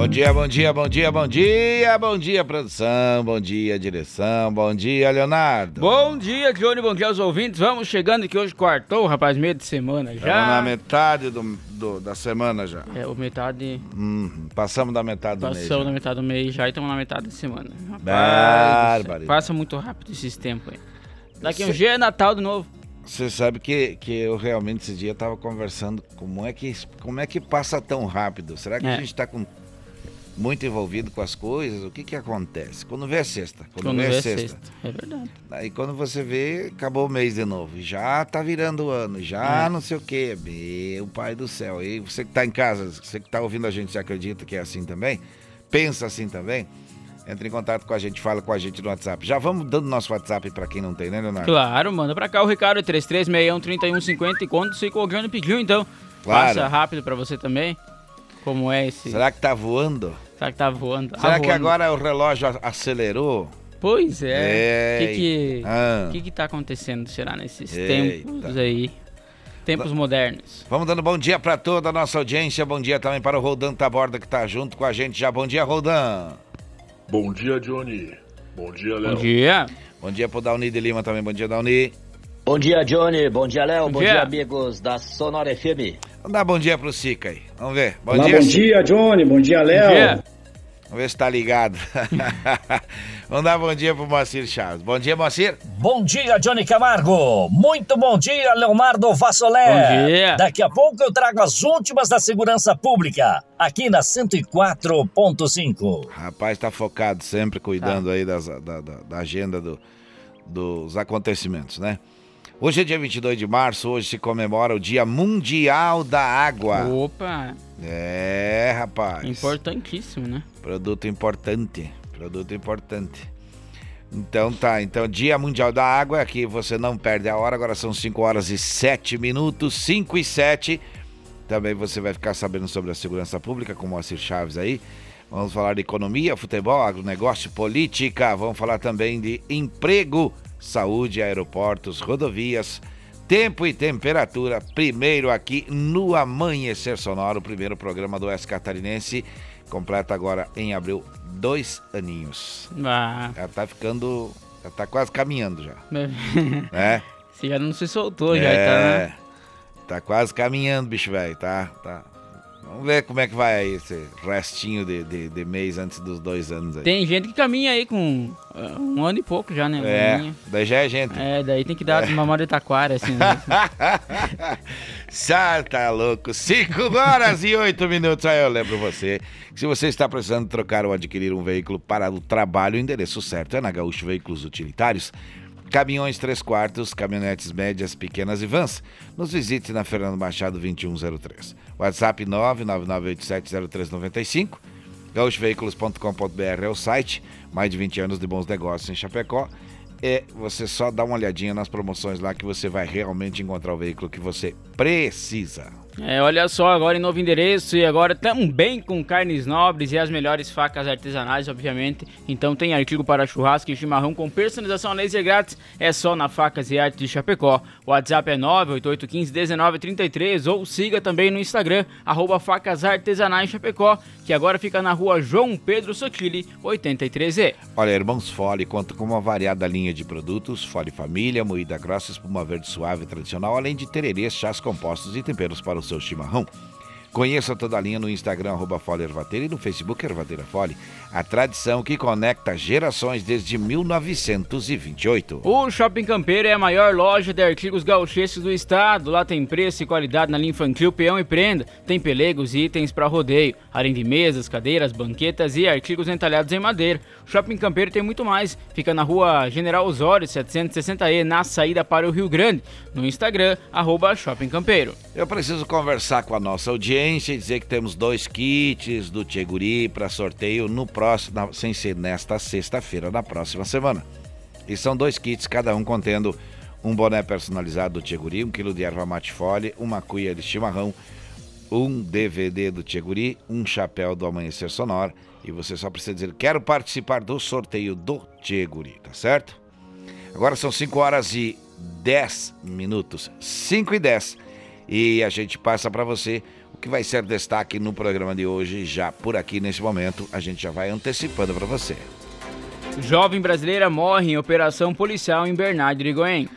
Bom dia, bom dia, bom dia, bom dia, bom dia, produção, bom dia, direção, bom dia, Leonardo. Bom dia, Johnny, bom dia aos ouvintes. Vamos chegando que hoje quartou, rapaz, meio de semana já. Estamos na metade do, do- da semana já. É, o metade. Hum, passamos da metade do mês. Passamos na metade do mês já e estamos na metade da semana. Rapaz, Barbaridade. passa muito rápido esses tempos aí. Daqui um Cê- dia é Natal de novo. Você sabe que, que eu realmente esse dia tava conversando como é que como é que passa tão rápido? Será que É. a gente tá com muito envolvido com as coisas? O que que acontece? Quando vê é sexta, quando, Quando vê vê é é sexta. sexta. É verdade. Aí quando você vê, acabou o mês de novo. Já tá virando o ano, já É. não sei o quê. Meu pai do céu. E você que tá em casa, você que tá ouvindo a gente, você acredita que é assim também? Pensa assim também? Entre em contato com a gente, fala com a gente no WhatsApp. Já vamos dando nosso WhatsApp pra quem não tem, né, Leonardo? Claro, manda pra cá o Ricardo 33613150 e quando se o Johnny pediu, então. Claro. Passa rápido pra você também. Como é esse. Será que tá voando? Será que tá voando? Será Ah, que voando. agora o relógio acelerou? Pois é. O que que, Ah. que que tá acontecendo, será, nesses Eita. tempos aí? Tempos modernos. Vamos dando bom dia pra toda a nossa audiência. Bom dia também para o Roldan Taborda que tá junto com a gente já. Bom dia, Roldan. Bom dia, Johnny. Bom dia, Bom Léo. dia. Bom dia pro Dauni de Lima também. Bom dia, Dauni. Bom dia, Johnny. Bom dia, Léo. Bom Bom, dia. dia. amigos da Sonora FM. Vamos dar bom dia pro Sica aí. Vamos ver. Bom Olá, dia, bom dia, Johnny. Bom dia, Bom Léo. dia. Vamos ver se tá ligado. Vamos dar bom dia pro Moacir Chaves. Bom dia, Moacir. Bom dia, Johnny Camargo. Muito bom dia, Leonardo Vassolé. Bom dia. Daqui a pouco eu trago as últimas da segurança pública, aqui na 104.5. Rapaz, tá focado sempre cuidando aí das- da, da- da agenda do- dos acontecimentos, né? Hoje é dia 22 de março, hoje se comemora o Dia Mundial da Água. Opa, É, rapaz. importantíssimo, né? Produto importante. Produto importante. Então tá, então Dia Mundial da Água, aqui você não perde a hora, agora são 5 horas e 7 minutos, 5 e 7. Também você vai ficar sabendo sobre a segurança pública, com o Moacir Chaves aí. Vamos falar de economia, futebol, agronegócio, política. Vamos falar também de emprego, saúde, aeroportos, rodovias, tempo e temperatura. Primeiro aqui no Amanhecer Sonoro, o primeiro programa do Oeste Catarinense. Completa agora em abril dois aninhos. Ah, Já tá ficando. Já tá quase caminhando já. Né? você já não se soltou, já tá, é, né? tá quase caminhando, bicho velho, tá? tá. Vamos ver como é que vai aí esse restinho de, de, de mês antes dos dois anos aí. Tem gente que caminha aí com ah, um ano e pouco já, né? É, daí já é gente. É, daí tem que dar uma memória de taquara, assim. né? Sá, tá louco. 5 horas e 8 minutos. Aí eu lembro você se você está precisando trocar ou adquirir um veículo para o trabalho, o endereço certo é na Gaúcho Veículos Utilitários. Caminhões 3 quartos, caminhonetes médias, pequenas e vans. Nos visite na Fernando Machado 2103. WhatsApp 999870395. gaúchoveículos.com.br é o site. Mais de 20 anos de bons negócios em Chapecó. É você só dá uma olhadinha nas promoções lá que você vai realmente encontrar o veículo que você precisa. É, olha só, agora em novo endereço e agora também com carnes nobres e as melhores facas artesanais, obviamente. Então tem artigo para churrasco e chimarrão com personalização laser grátis. É só na Facas e Arte de Chapecó. O WhatsApp é 988151933 ou siga também no Instagram, arroba Facas Artesanais Chapecó, que agora fica na rua João Pedro Sotile, 83E. Olha, Irmãos Fole conta com uma variada linha de produtos, Fole Família, moída grossa, espuma verde suave tradicional, além de tererês, chás compostos e temperos para o seu chimarrão. Conheça toda a linha no Instagram, arroba Fole Ervateira, e no Facebook Ervateira Fole. A tradição que conecta gerações desde 1928. O Shopping Campeiro é a maior loja de artigos gauchescos do estado. Lá tem preço e qualidade na linha infantil, peão e prenda. Tem pelegos e itens para rodeio, além de mesas, cadeiras, banquetas e artigos entalhados em madeira. O Shopping Campeiro tem muito mais. Fica na rua General Osório, 760E, na saída para o Rio Grande. No Instagram, arroba Shopping Campeiro. Eu preciso conversar com a nossa audiência e dizer que temos dois kits do Tcheguri para sorteio no próximo, na- sem ser nesta sexta-feira, na próxima semana. E são dois kits, cada um contendo um boné personalizado do Tcheguri, um quilo de erva mate fole, uma cuia de chimarrão, um DVD do Tcheguri, um chapéu do Amanhecer Sonor. E você só precisa dizer: quero participar do sorteio do Tcheguri, tá certo? Agora são 5 horas e 10 minutos. 5 e 10. E a gente passa para você que vai ser destaque no programa de hoje, já por aqui nesse momento. A gente já vai antecipando para você. Jovem brasileira morre em operação policial em Bernardo de Goiânia.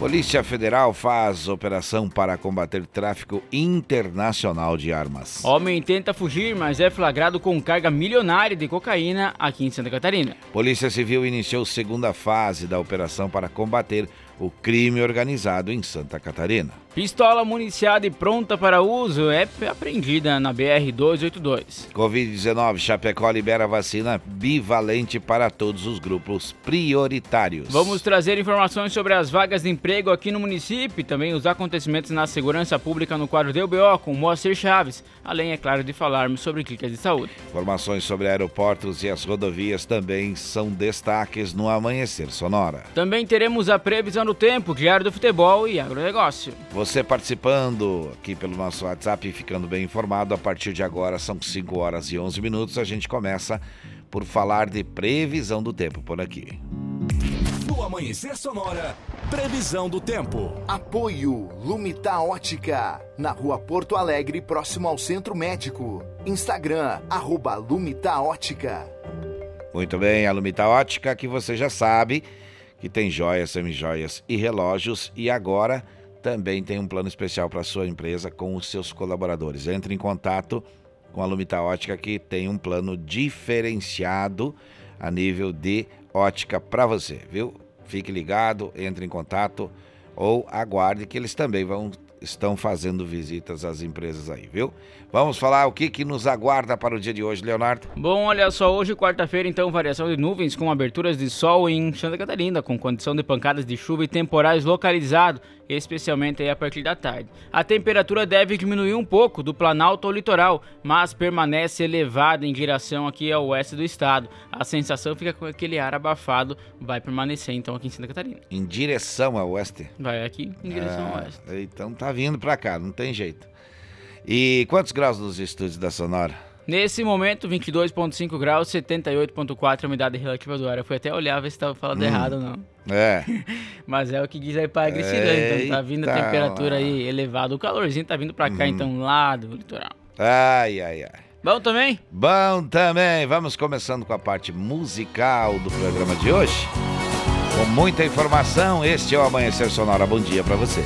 Polícia Federal faz operação para combater tráfico internacional de armas. Homem tenta fugir, mas é flagrado com carga milionária de cocaína aqui em Santa Catarina. Polícia Civil iniciou segunda fase da operação para combater o crime organizado em Santa Catarina. Pistola municiada e pronta para uso é apreendida na BR-282. Covid-19, Chapecó libera vacina bivalente para todos os grupos prioritários. Vamos trazer informações sobre as vagas de emprego aqui no município e também os acontecimentos na segurança pública no quadro do UBO com Moacir Chaves, além, é claro, de falarmos sobre clínicas de saúde. Informações sobre aeroportos e as rodovias também são destaques no Amanhecer Sonora. Também teremos a previsão do tempo, diário do futebol e agronegócio. Você participando aqui pelo nosso WhatsApp e ficando bem informado, a partir de agora são 5 horas e 11 minutos. A gente começa por falar de previsão do tempo por aqui. No Amanhecer Sonora, previsão do tempo. Apoio Lumita Ótica, na rua Porto Alegre, próximo ao Centro Médico. Instagram, arroba Lumita Ótica. Muito bem, a Lumita Ótica, que você já sabe que tem joias, semijoias e relógios e agora também tem um plano especial para sua empresa com os seus colaboradores. Entre em contato com a Lumita Ótica que tem um plano diferenciado a nível de ótica para você, viu? Fique ligado, entre em contato ou aguarde que eles também vão estão fazendo visitas às empresas aí, viu? Vamos falar o que, que nos aguarda para o dia de hoje, Leonardo? Bom, olha só, hoje, quarta-feira, então, variação de nuvens com aberturas de sol em Santa Catarina, com condição de pancadas de chuva e temporais localizados, especialmente a partir da tarde. A temperatura deve diminuir um pouco do Planalto ao litoral, mas permanece elevada em direção aqui ao oeste do estado. A sensação fica com aquele ar abafado, vai permanecer então aqui em Santa Catarina. Em direção ao oeste? Vai aqui em direção Ah, ao oeste. Então tá vindo para cá, não tem jeito. E quantos graus nos estúdios da Sonora? Nesse momento, 22,5 graus, 78,4 a umidade relativa do ar. Eu fui até olhar ver se estava falando errado ou não. É. Mas é o que diz aí para Agricilândia, então tá vindo a temperatura aí elevada. O calorzinho tá vindo para cá, então, lá do litoral. Ai, ai, ai. Bom também? Bom também, vamos começando com a parte musical do programa de hoje. Com muita informação, este é o Amanhecer Sonora. Bom dia para você.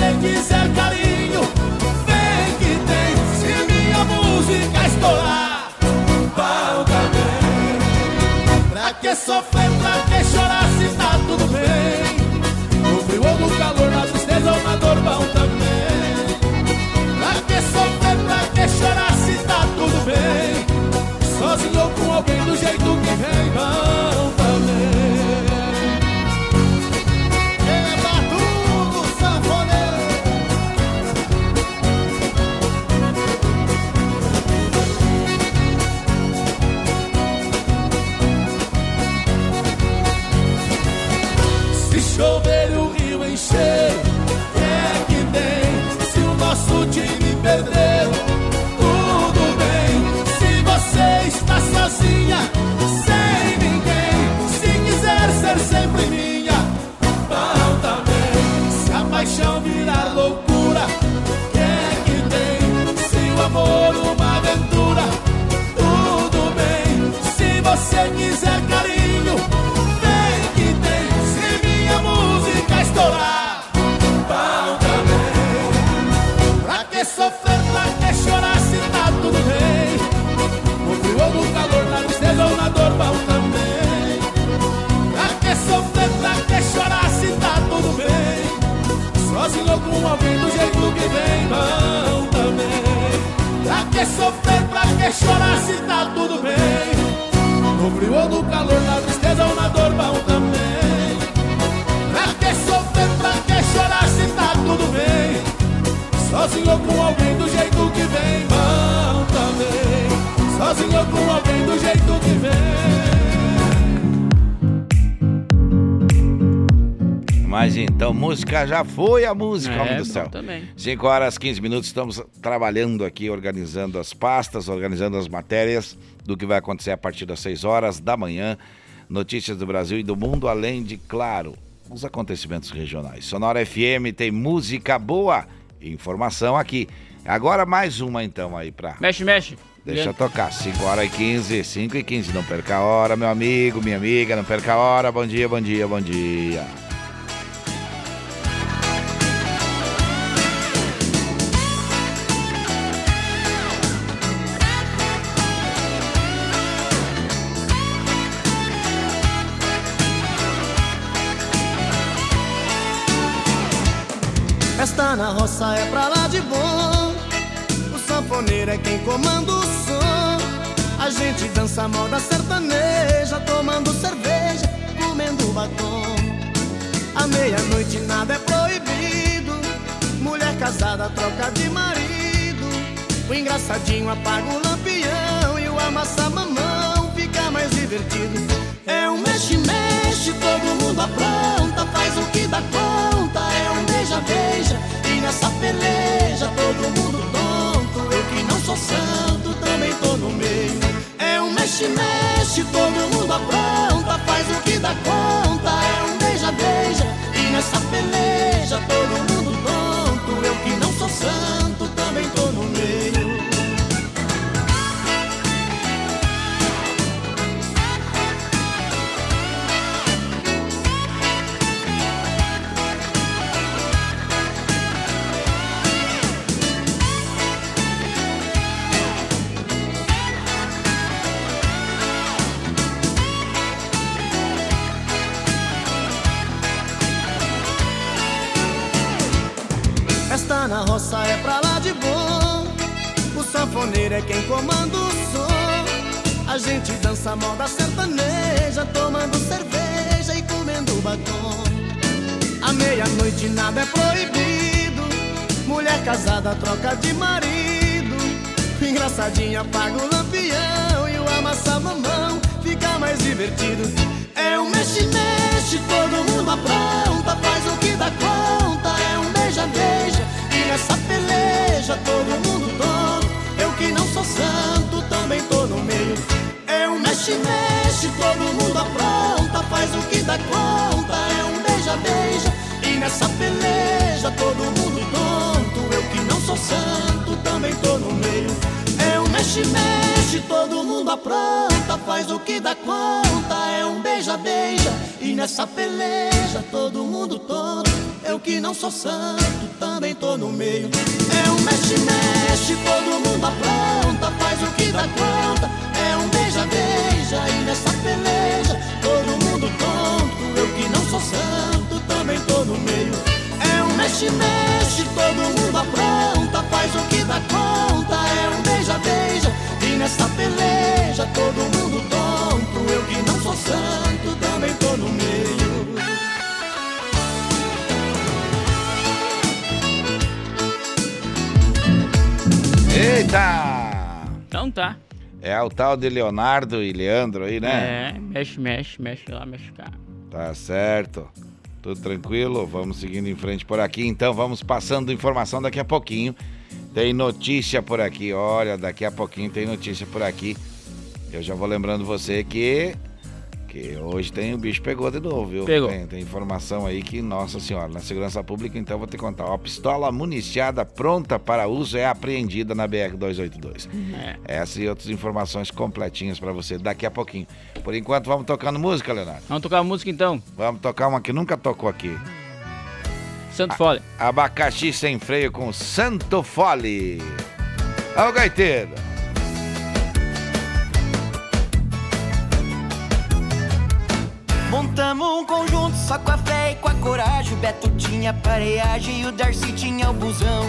Você quiser carinho, vem que tem. Se minha música estourar, bom também. Pra que sofrer, com alguém do jeito que vem, vão também. Pra que sofrer, pra que chorar se tá tudo bem? No frio ou no calor, na tristeza ou na dor, vão também. Então, música já foi a música, É, homem do céu. também. 5 horas 15 minutos, estamos trabalhando aqui, organizando as pastas, organizando as matérias do que vai acontecer a partir das 6 horas da manhã. Notícias do Brasil e do mundo, além de, claro, os acontecimentos regionais. Sonora FM tem música boa e informação aqui. Agora mais uma então aí pra. Mexe, mexe. Deixa tocar, 5 horas e 15, 5 e 15, não perca a hora, meu amigo, minha amiga, não perca a hora, bom dia, bom dia, bom dia. Roça é pra lá de bom. O sanfoneiro é quem comanda o som. A gente dança moda sertaneja, tomando cerveja, comendo batom. À meia-noite nada é proibido. Mulher casada troca de marido. O engraçadinho apaga o lampião e o amassa mamão fica mais divertido. É um mexe-mexe, todo mundo apronta, faz o que dá conta. É um beija-beija nessa peleja todo mundo tonto. Eu que não sou santo também tô no meio. É um mexe-mexe, todo mundo apronta, faz o que dá conta. É um beija-beija e nessa peleja todo mundo tonto. Eu que não sou santo é quem comanda o som. A gente dança moda sertaneja, tomando cerveja e comendo batom. À meia-noite nada é proibido. Mulher casada troca de marido. O engraçadinho apaga o lampião e o amassa mamão fica mais divertido. É um mexe-mexe, todo mundo apronta, faz o que dá conta. É um beija-beija e nessa peleja todo mundo tonto. Que não sou santo também tô no meio. É um mexe-mexe, todo mundo apronta, faz o que dá conta. É um beija-beija e nessa peleja todo mundo tonto. Eu que não sou santo também tô no meio. É um mexe-mexe, todo mundo apronta, faz o que dá conta. É um beija-beija e nessa peleja todo mundo tonto. Eu que não sou santo também tô no meio. É um mexe-mexe, todo mundo apronta, faz o que dá conta. É um beija-beija e nessa peleja tá. É o tal de Leonardo e Leandro aí, né? É, mexe, mexe, mexe lá, mexe cá. Tá certo. Tudo tranquilo? Vamos seguindo em frente por aqui. Então vamos passando informação daqui a pouquinho. Tem notícia por aqui. Olha, daqui a pouquinho tem notícia por aqui. Eu já vou lembrando você que que hoje tem o bicho pegou de novo, viu? Pegou. Tem, tem informação aí que, nossa senhora, na segurança pública, então vou te contar. Uma pistola municiada pronta para uso é apreendida na BR 282. É. Essa e outras informações completinhas para você daqui a pouquinho. Por enquanto, vamos tocando música, Leonardo. Vamos tocar música então. Vamos tocar uma que nunca tocou aqui. Santo Fole. Abacaxi sem freio com Santo Fole. Ó o gaiteiro. Montamos um conjunto só com a fé e com a coragem. O Beto tinha pareagem e o Darcy tinha o busão.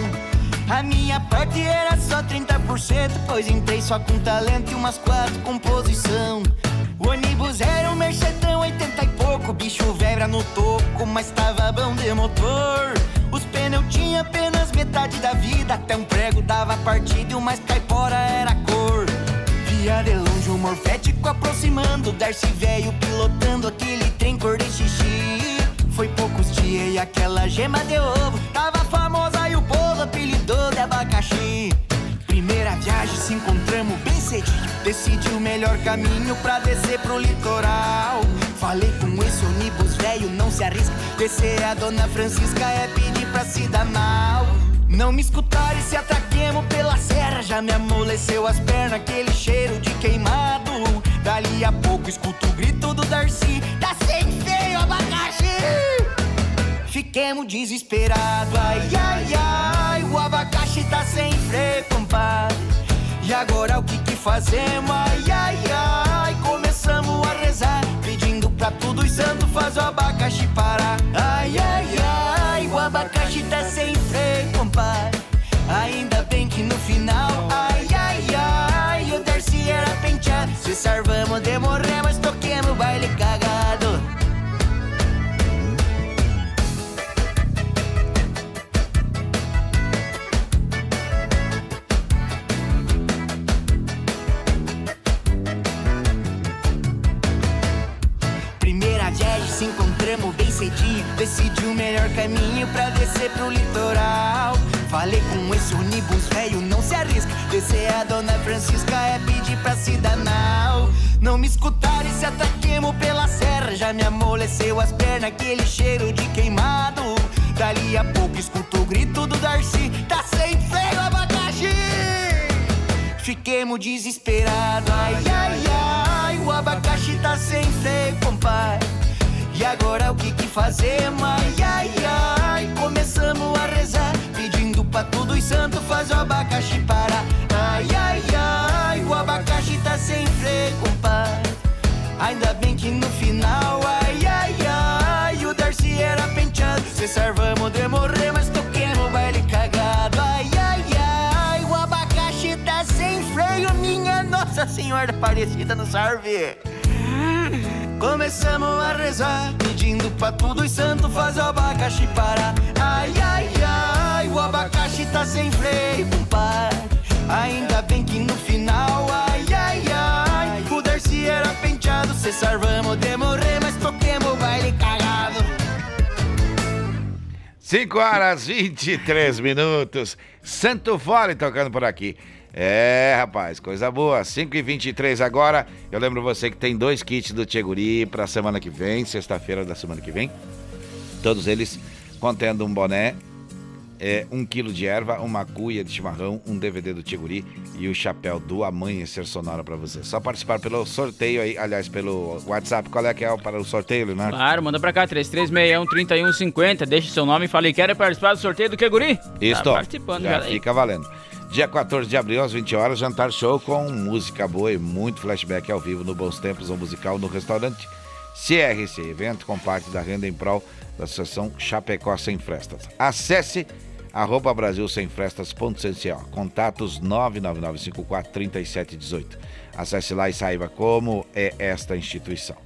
A minha parte era só 30%, pois entrei só com talento e umas quatro composição. O ônibus era um Mercedão 80 e pouco, bicho velho no toco, mas tava bom de motor. Os pneus tinha apenas metade da vida, até um prego dava partida e o mais caipora era cor. Via de longe o morfético aproximando, Darcy velho pilotando aquele trem cor de xixi. Foi poucos dias e aquela gema de ovo tava famosa e o povo apelidou de abacaxi. Primeira viagem se encontramos bem cedinho. Decidi o melhor caminho pra descer pro litoral. Falei com esse ônibus velho, não se arrisca. Descer a dona Francisca é pedir pra se dar mal. Não me escutaram e se atraquemos pela serra. Já me amoleceu as pernas, aquele cheiro de queimado. Dali a pouco escuto o grito do Darcy: Tá sem feio, abacaxi! Fiquemos desesperados, ai, ai, ai. O abacaxi tá sem freio, compadre. E agora o que que fazemos? Ai, ai, ai. Começamos a rezar, pedindo pra tudo os santos faz o abacaxi parar. Ainda bem que no final, ai, ai, ai. O Darcy era penteado. Se salvamos de morrer, mas toquemos baile cagado. Primeira viagem se encontramos bem cedinho. Decidi o melhor caminho pra descer pro litoral. Falei com esse ônibus velho, não se arrisca. Descer a dona Francisca é pedir pra se danar. Não me escutaram e se atraquemos pela serra. Já me amoleceu as pernas, aquele cheiro de queimado. Dali a pouco escuto o grito do Darcy: Tá sem freio, abacaxi! Fiquemos desesperados, ai, ai, ai. O abacaxi tá sem freio, compadre. E agora o que que fazemos? Ai, ai, ai. Santos faz o abacaxi parar. Ai, ai, ai. O abacaxi tá sem freio, compadre. Ainda bem que no final, ai, ai, ai. O Darcy era penteado. Se salvamos de morrer, mas toquemos baile cagado. Ai, ai, ai. O abacaxi tá sem freio, minha Nossa Senhora Aparecida no serve. Começamos a rezar, pedindo pra tudo os santos faz o abacaxi parar. Ai, ai, ai, o abacaxi tá sem freio, compadre. Ainda bem que no final, ai, ai, ai, o Darcy era penteado. Se salvamos de morrer, mas toquemos o baile cagado. 5 horas 23 minutos. Santo Fole tocando por aqui. É, rapaz, coisa boa. 5 e 23 agora. Eu lembro você que tem dois kits do Tcheguri pra semana que vem, sexta-feira da semana que vem. Todos eles contendo um boné, é, um quilo de erva, uma cuia de chimarrão, um DVD do Tcheguri e o chapéu do Amanhecer Sonora pra você. Só participar pelo sorteio aí, aliás, pelo WhatsApp. Qual é que é para o sorteio, Leonardo? Claro, manda pra cá, 3361-3150. Deixa seu nome e fale, quer participar do sorteio do Queguri? Isso, Tá participando já, já fica valendo. Dia 14 de abril, às 20 horas, jantar show com música boa e muito flashback ao vivo no Bons Tempos, um musical no restaurante CRC, evento com parte da renda em prol da Associação Chapecó Sem Frestas. Acesse arroba brasilsemfrestas.cco, contatos 999543718. Acesse lá e saiba como é esta instituição.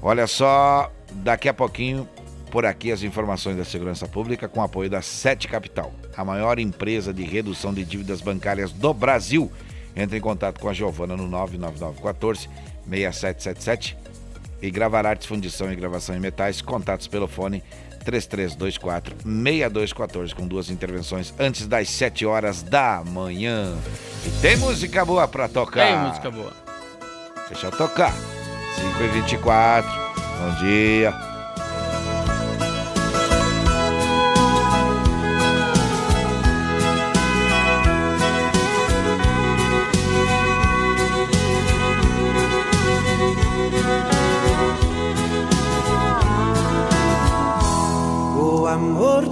Olha só, daqui a pouquinho por aqui as informações da segurança pública com apoio da Sete Capital, a maior empresa de redução de dívidas bancárias do Brasil. Entre em contato com a Giovana no 99914 6777 e gravar artes, fundição e gravação em metais. Contatos pelo fone 3324 6214 com duas intervenções antes das 7 horas da manhã. E tem música boa pra tocar. Tem música boa. Deixa eu tocar. 5 e 24 Bom dia.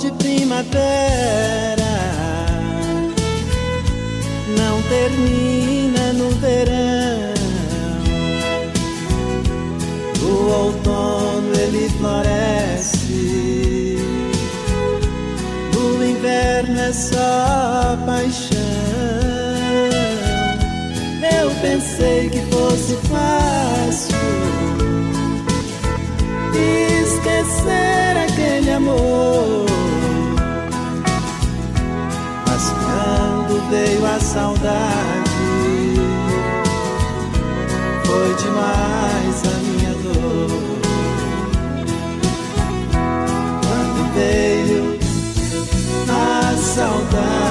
De primavera não termina no verão. O outono ele floresce, no inverno é só paixão. Eu pensei que fosse fácil esquecer aquele amor. Quando veio a saudade, foi demais a minha dor. Quando veio a saudade,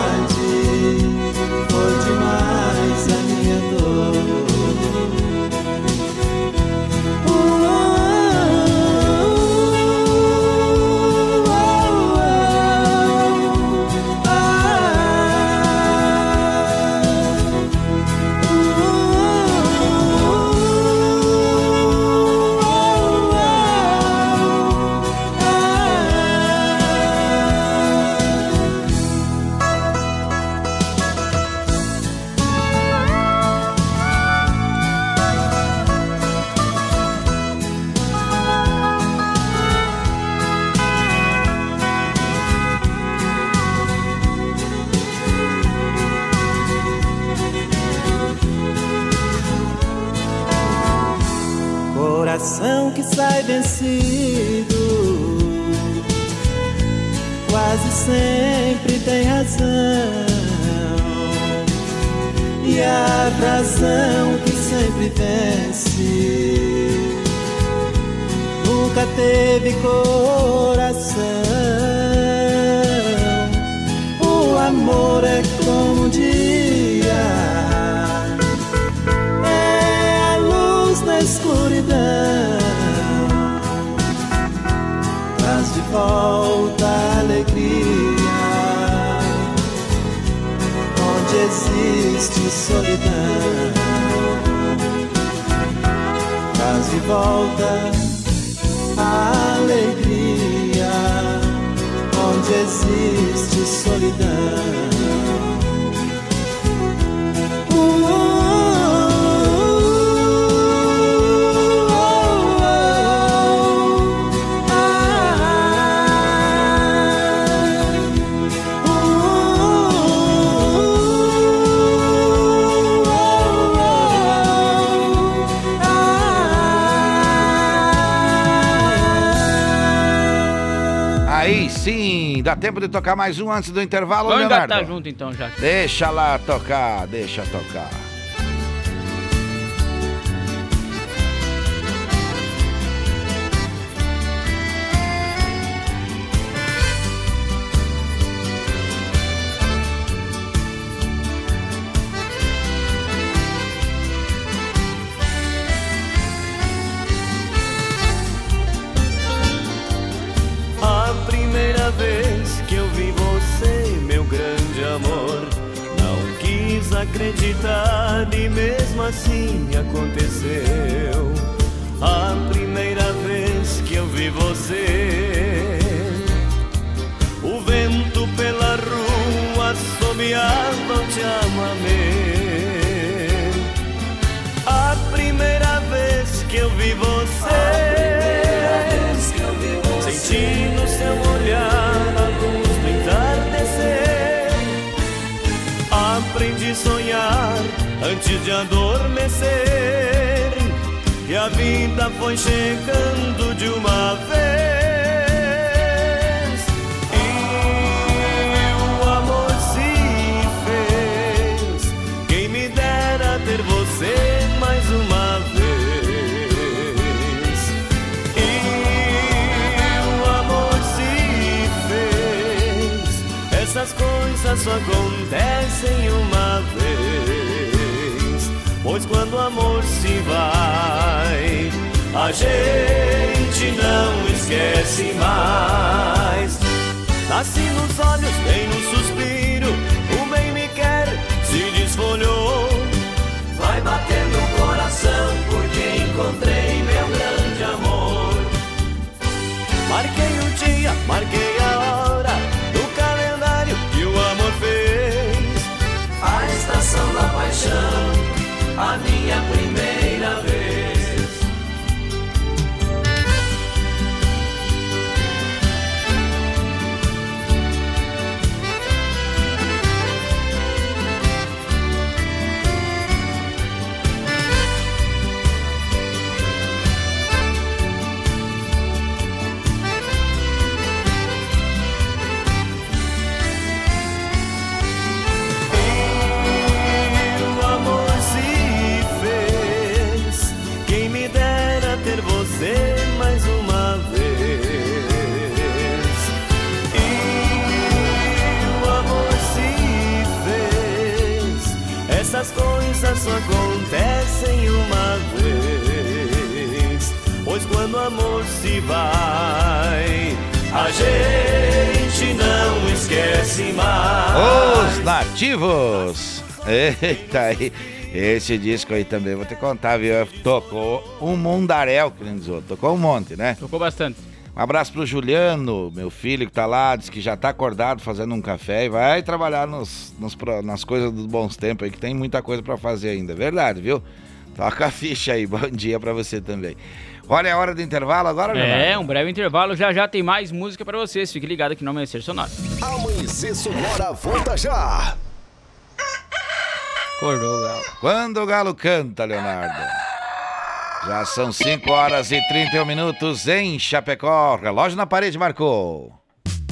tempo de tocar mais um antes do intervalo, Vamos Leonardo? engatar junto então já. Deixa lá tocar, deixa tocar. Assim aconteceu. A primeira vez que eu vi você, o vento pela rua assobiava te amo amei. A primeira vez que eu vi você. Senti no seu olhar a luz do entardecer. Aprendi a sonhar antes de adormecer. E a vida foi chegando de uma vez. E o amor se fez. Quem me dera ter você mais uma vez. Essas coisas só acontecem uma vez. Pois quando o amor se vai, a gente não esquece mais. Nasci nos olhos, bem no suspiro. O bem me quer, se desfolhou. Vai batendo só acontecem uma vez. Pois quando o amor se vai, a gente não esquece mais. Os nativos. Eita aí. Esse disco aí também, vou te contar, viu? Tocou um mundaréu, que nem diz outro. Tocou um monte, né? Tocou bastante. Um abraço pro Juliano, meu filho que tá lá, diz que já tá acordado fazendo um café e vai trabalhar nos, nos nas coisas dos bons tempos aí, que tem muita coisa pra fazer ainda. Verdade, viu? Toca a ficha aí, bom dia pra você também. Olha, é hora do intervalo agora, É, Leonardo? um breve intervalo, já já tem mais música pra vocês. Fique ligado aqui no Amanhecer Sonoro. Amanhecer Sonora volta já. Acordou, Galo. Quando o galo canta, Leonardo. Já são 5 horas e 31 minutos em Chapecó. Relógio na parede marcou.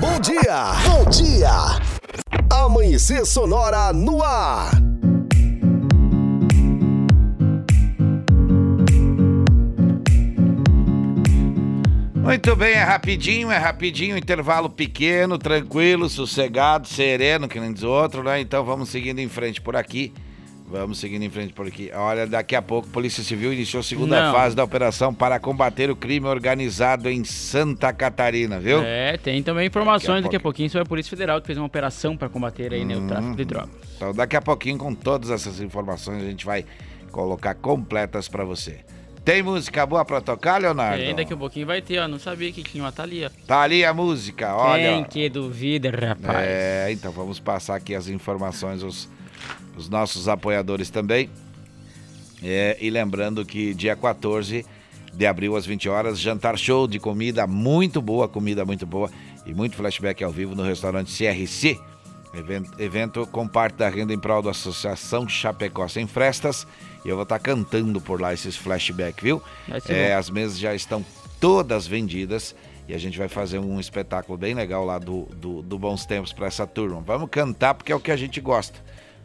Bom dia, bom dia. Amanhecer Sonora no ar. Muito bem, é rapidinho, é rapidinho, intervalo pequeno, tranquilo, sossegado, sereno, que nem diz outro, né? Então vamos seguindo em frente por aqui. Vamos seguindo em frente por aqui. Olha, daqui a pouco, Polícia Civil iniciou a segunda Não. fase da operação para combater o crime organizado em Santa Catarina, viu? É, tem também informações Daqui a daqui a pouquinho sobre a Polícia Federal que fez uma operação para combater aí, né, o tráfico de drogas. Então, daqui a pouquinho, com todas essas informações, a gente vai colocar completas para você. Tem música boa para tocar, Leonardo? E daqui a pouquinho vai ter, ó. Não sabia que tinha uma tá ali, ó. Tá ali a música, olha. Quem que duvida, rapaz? É, então vamos passar aqui as informações, os, os nossos apoiadores também. É, e lembrando que dia 14 de abril às 20 horas, jantar show de comida muito boa, comida muito boa e muito flashback ao vivo no restaurante CRC. Evento, evento com parte da renda em prol da Associação Chapecó Sem Frestas. E eu vou estar cantando por lá esses flashback, viu? É, as mesas já estão todas vendidas e a gente vai fazer um espetáculo bem legal lá do, do, do Bons Tempos para essa turma. Vamos cantar porque é o que a gente gosta.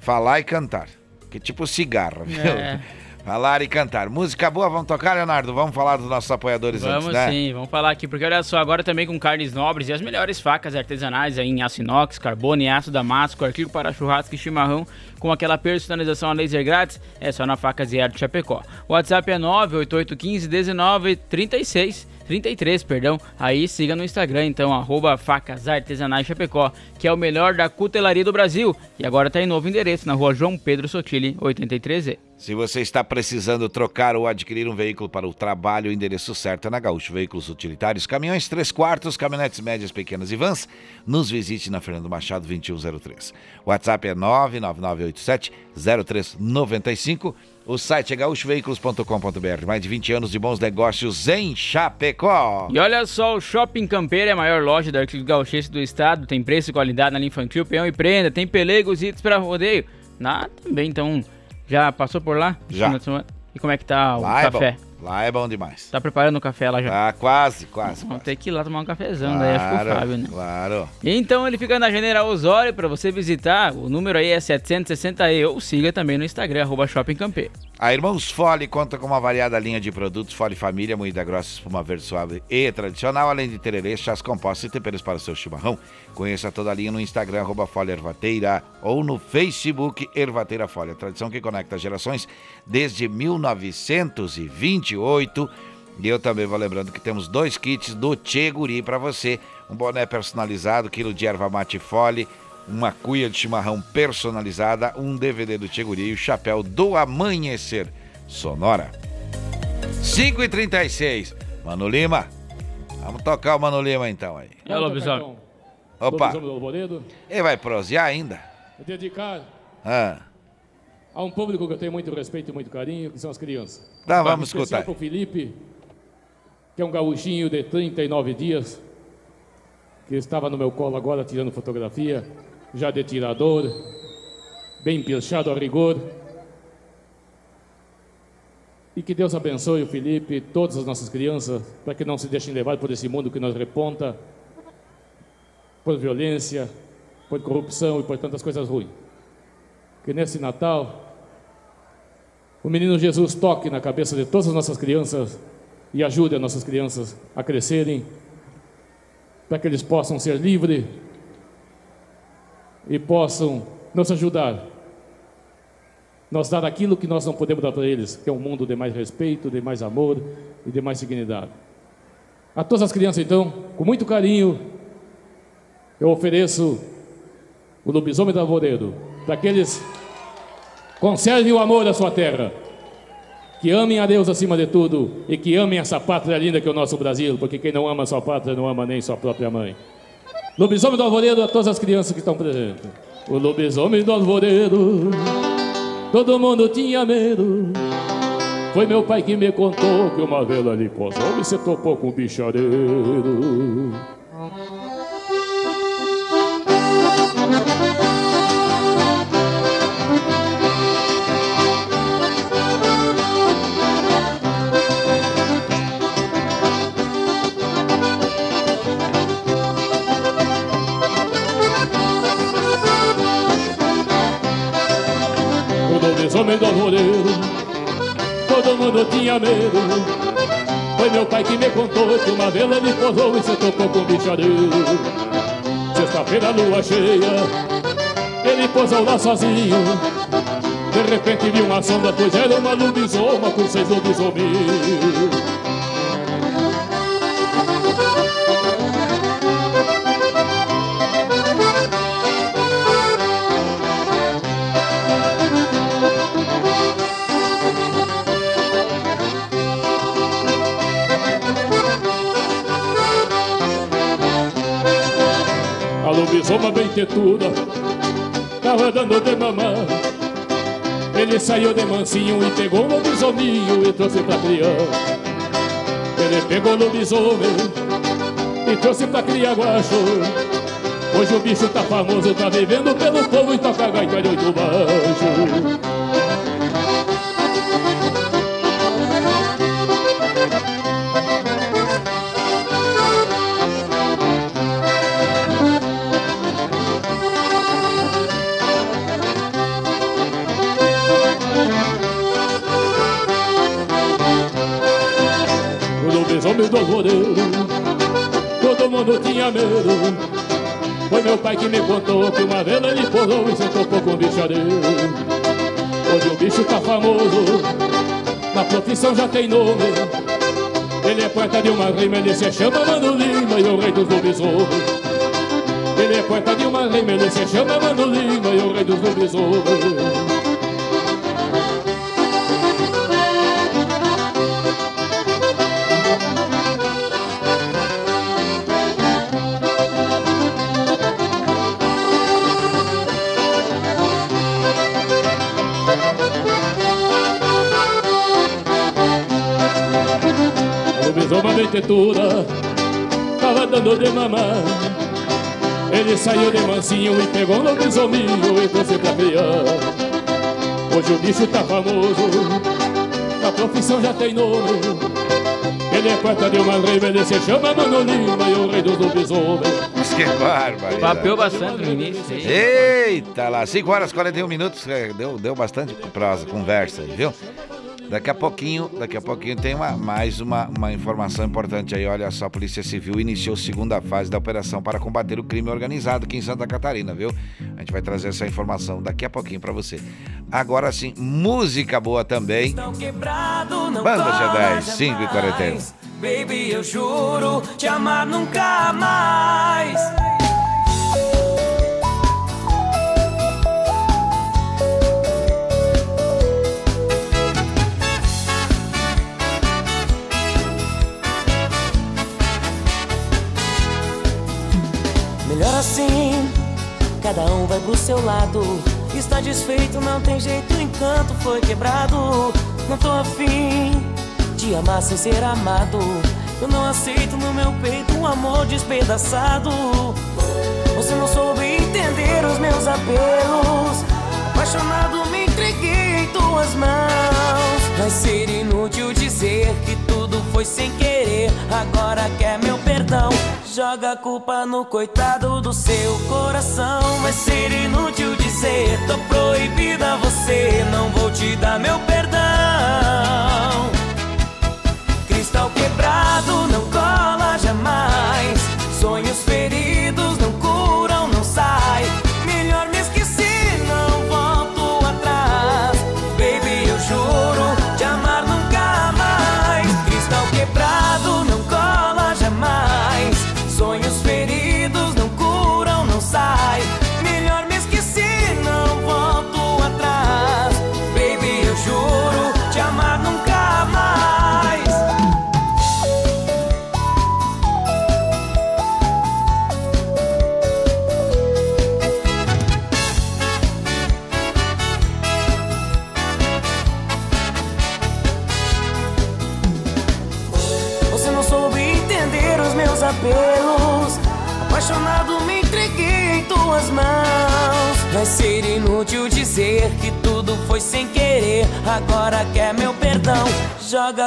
Falar e cantar. Que tipo cigarro, viu? É. Falar e cantar. Música boa, vamos tocar, Leonardo? Vamos falar dos nossos apoiadores Vamos antes, né? sim, vamos falar aqui, porque olha só, agora também com carnes nobres e as melhores facas artesanais aí em aço inox, carbono e aço damasco, artigo para churrasco e chimarrão, com aquela personalização a laser grátis, é só na Facas e Arte Chapecó. O WhatsApp é 98815 1936, 33, perdão. Aí siga no Instagram, então, arroba Facas Artesanais Chapecó, que é o melhor da cutelaria do Brasil. E agora tá em novo endereço, na rua João Pedro Sotile, 83E. Se você está precisando trocar ou adquirir um veículo para o trabalho, o endereço certo é na Gaúcho Veículos Utilitários, caminhões 3 quartos, caminhonetes médias, pequenas e vans. Nos visite na Fernando Machado 2103. O WhatsApp é 99987 0395. O site é gaúchoveículos.com.br. Mais de 20 anos de bons negócios em Chapecó. E olha só, o Shopping Campeiro é a maior loja de artigos gauchescos do estado. Tem preço e qualidade na linha infantil, peão e prenda. Tem pelegos e itens para rodeio. Na também, então, já passou por lá? Já. E como é que tá o Lá é café? bom. Lá é bom demais. Tá preparando o café lá já? Ah, quase, quase. Vamos ter que ir lá tomar um cafezão, daí acho que o Claro, Fábio, né? Claro. Então ele fica na General Osório para você visitar. O número aí é 760E ou siga também no Instagram, arroba Shopping Campeiro. A Irmãos Fole conta com uma variada linha de produtos Fole Família, moída grossa, espuma verde suave e tradicional, além de tererê, chás compostos e temperos para o seu chimarrão. Conheça toda a linha no Instagram, arroba Fole Ervateira, ou no Facebook Ervateira Fole. A tradição que conecta gerações desde 1928. E eu também vou lembrando que temos dois kits do Tchê Guri para você. Um boné personalizado, quilo de erva mate Fole, uma cuia de chimarrão personalizada, um DVD do Tchê Guri e o chapéu do Amanhecer Sonora. 5h36. Mano Lima. Vamos tocar o Mano Lima então aí. É lobisomem. Opa. Lobisomem do Alvoredo. Ele vai prosear ainda? Vou dedicar Ah. A um público que eu tenho muito respeito e muito carinho, que são as crianças. Tá, vamos Especial escutar. para o Felipe, que é um gaúchinho de 39 dias, que estava no meu colo agora tirando fotografia, já de tirador, bem pilchado a rigor. E que Deus abençoe o Felipe e todas as nossas crianças, para que não se deixem levar por esse mundo que nos reponta, por violência, por corrupção e por tantas coisas ruins. Que nesse Natal, o menino Jesus toque na cabeça de todas as nossas crianças e ajude as nossas crianças a crescerem, para que eles possam ser livres e possam nos ajudar, nos dar aquilo que nós não podemos dar para eles, que é um mundo de mais respeito, de mais amor e de mais dignidade. A todas as crianças, então, com muito carinho, eu ofereço o lobisomem da Alvoredo, para que eles conservem o amor da sua terra, que amem a Deus acima de tudo e que amem essa pátria linda que é o nosso Brasil, porque quem não ama a sua pátria não ama nem sua própria mãe. Lobisomem do Alvoredo a todas as crianças que estão presentes. O lobisomem do Alvoredo, todo mundo tinha medo. Foi meu pai que me contou que uma vela ali posou e se topou com um bichareiro. O lobisomem do alvoreiro Todo mundo tinha medo Foi meu pai que me contou Que uma vela ele posou e se tocou com um bichareiro. Sexta-feira, lua cheia Ele posou lá sozinho. De repente viu uma sombra Pois era uma lobisoma com seis lobisomens A lobisoma bem tetuda Tava dando de mamar Ele saiu de mansinho e pegou o lobisominho E trouxe pra criança. Ele pegou lobisomem E trouxe pra cria guacho. Hoje o bicho tá famoso Tá vivendo pelo povo e toca gaita de oito baixo medo Foi meu pai que me contou Que uma vela ele posou e se topou com um bichareiro Hoje o bicho tá famoso Na profissão já tem nome Ele é poeta de uma rima, ele se chama Mano Lima e o rei dos lobisomens. Ele é poeta de uma rima, ele se chama Mano Lima e o rei dos lobisomens. Lobisomem bem tetura, tava dando de mamar. Ele saiu de mansinho e pegou um lobisominho e trouxe pra criar. Hoje o bicho tá famoso, a profissão já tem nome. Ele é quarta de uma rima, ele se chama Mano Lima e o rei dos lobisomens. Que bárbaro. Papel bastante no início. Eita lá, 5 horas e 41 minutos, é, deu, deu bastante prosa, conversa, viu? Daqui a pouquinho, daqui a pouquinho tem uma, mais uma, uma informação importante aí. Olha só, a Polícia Civil iniciou a segunda fase da operação para combater o crime organizado aqui em Santa Catarina, viu? A gente vai trazer essa informação daqui a pouquinho para você. Agora sim, música boa também. Banda G10, 5 e 41. Baby, eu juro te amar nunca mais. Assim, cada um vai pro seu lado. Está desfeito, não tem jeito, o encanto foi quebrado. Não tô afim de amar sem ser amado. Eu não aceito no meu peito um amor despedaçado. Você não soube entender os meus apelos. Apaixonado, me entreguei em tuas mãos. Vai ser inútil dizer que tudo foi sem querer. Agora quer meu perdão. Joga a culpa no coitado do seu coração. Vai ser inútil dizer, tô proibida você. Não vou te dar meu perdão. Cristal quebrado não cola jamais. Sonhos feridos não curam,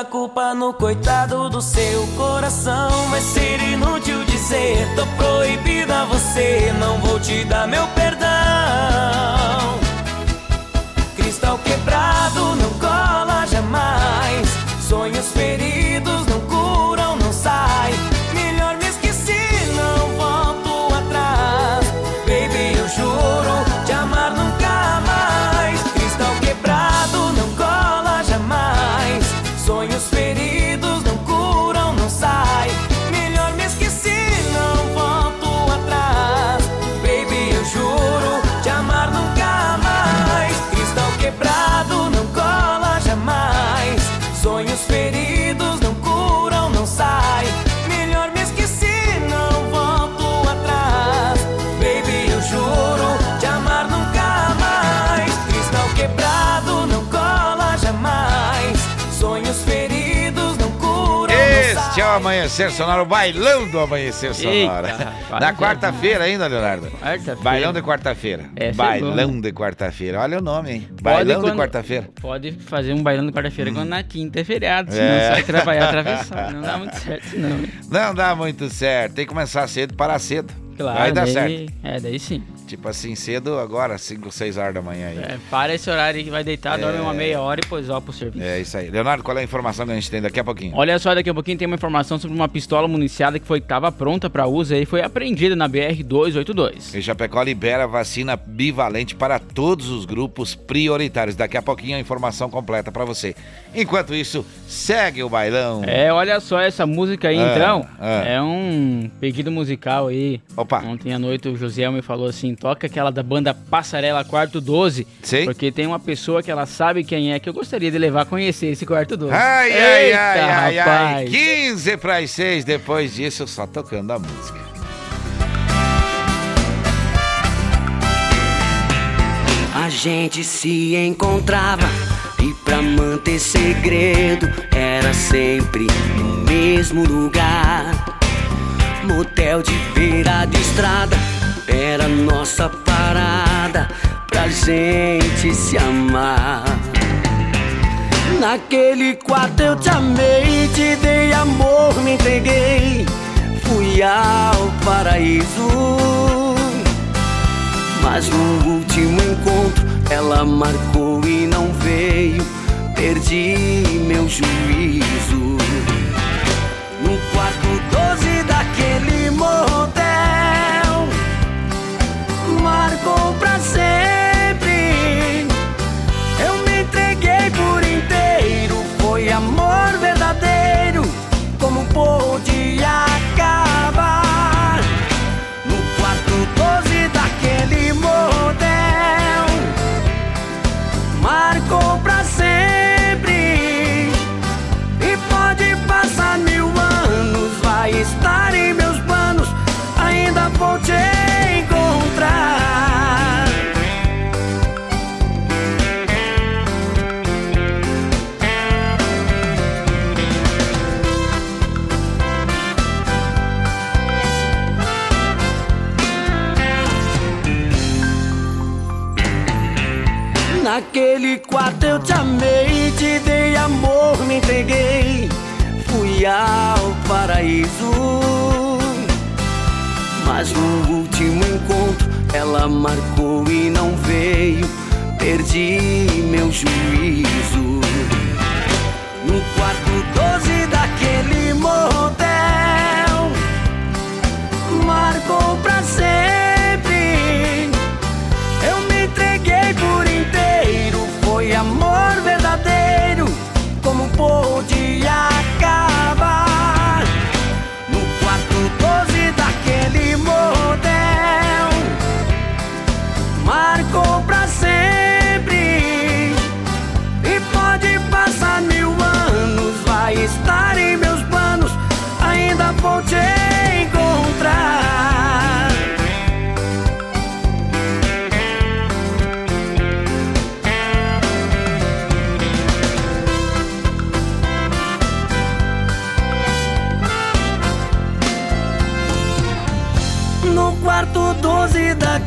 culpa no coitado do seu coração. Amanhecer Sonora, o bailão do Amanhecer Sonora. Eita. Na quarta-feira ainda, Leonardo. Quarta-feira. Bailão de quarta-feira. É bailão de quarta-feira. Olha o nome, hein? Bailão de quando- quarta-feira. Pode fazer um bailão de quarta-feira quando na quinta é feriado, senão É. você vai trabalhar atravessado. Não dá muito certo, não. Não dá muito certo. Tem que começar cedo, parar cedo. Claro, Vai dar daí, certo. É, daí sim. Tipo assim, cedo agora, 5, 6 horas da manhã aí. É, para esse horário aí que vai deitar, dorme uma meia hora e depois vai pro serviço. É isso aí. Leonardo, qual é a informação que a gente tem daqui a pouquinho? Olha só, daqui a pouquinho tem uma informação sobre uma pistola municiada que foi estava pronta para uso e foi apreendida na BR 282. E Chapecó libera vacina bivalente para todos os grupos prioritários. Daqui a pouquinho a informação completa para você. Enquanto isso, segue o bailão. É, olha só essa música aí, Ah, então. ah. É um pedido musical aí. Opa. Ontem à noite o José me falou assim: toca aquela da banda Passarela Quarto 12. Sim. Porque tem uma pessoa que ela sabe quem é que eu gostaria de levar a conhecer esse Quarto 12. Ai, ai, Eita, ai, ai, ai. rapaz. 15 para as 6. Depois disso, só tocando a música. A gente se encontrava e pra manter segredo era sempre no mesmo lugar. Motel de beira de estrada era nossa parada pra gente se amar. Naquele quarto eu te amei, te dei amor, me entreguei, fui ao paraíso. Mas no último encontro ela marcou e não veio. Perdi meu juízo. No quarto 12 Mas no último encontro ela marcou e não veio, perdi meu juízo. No quarto 12 daquele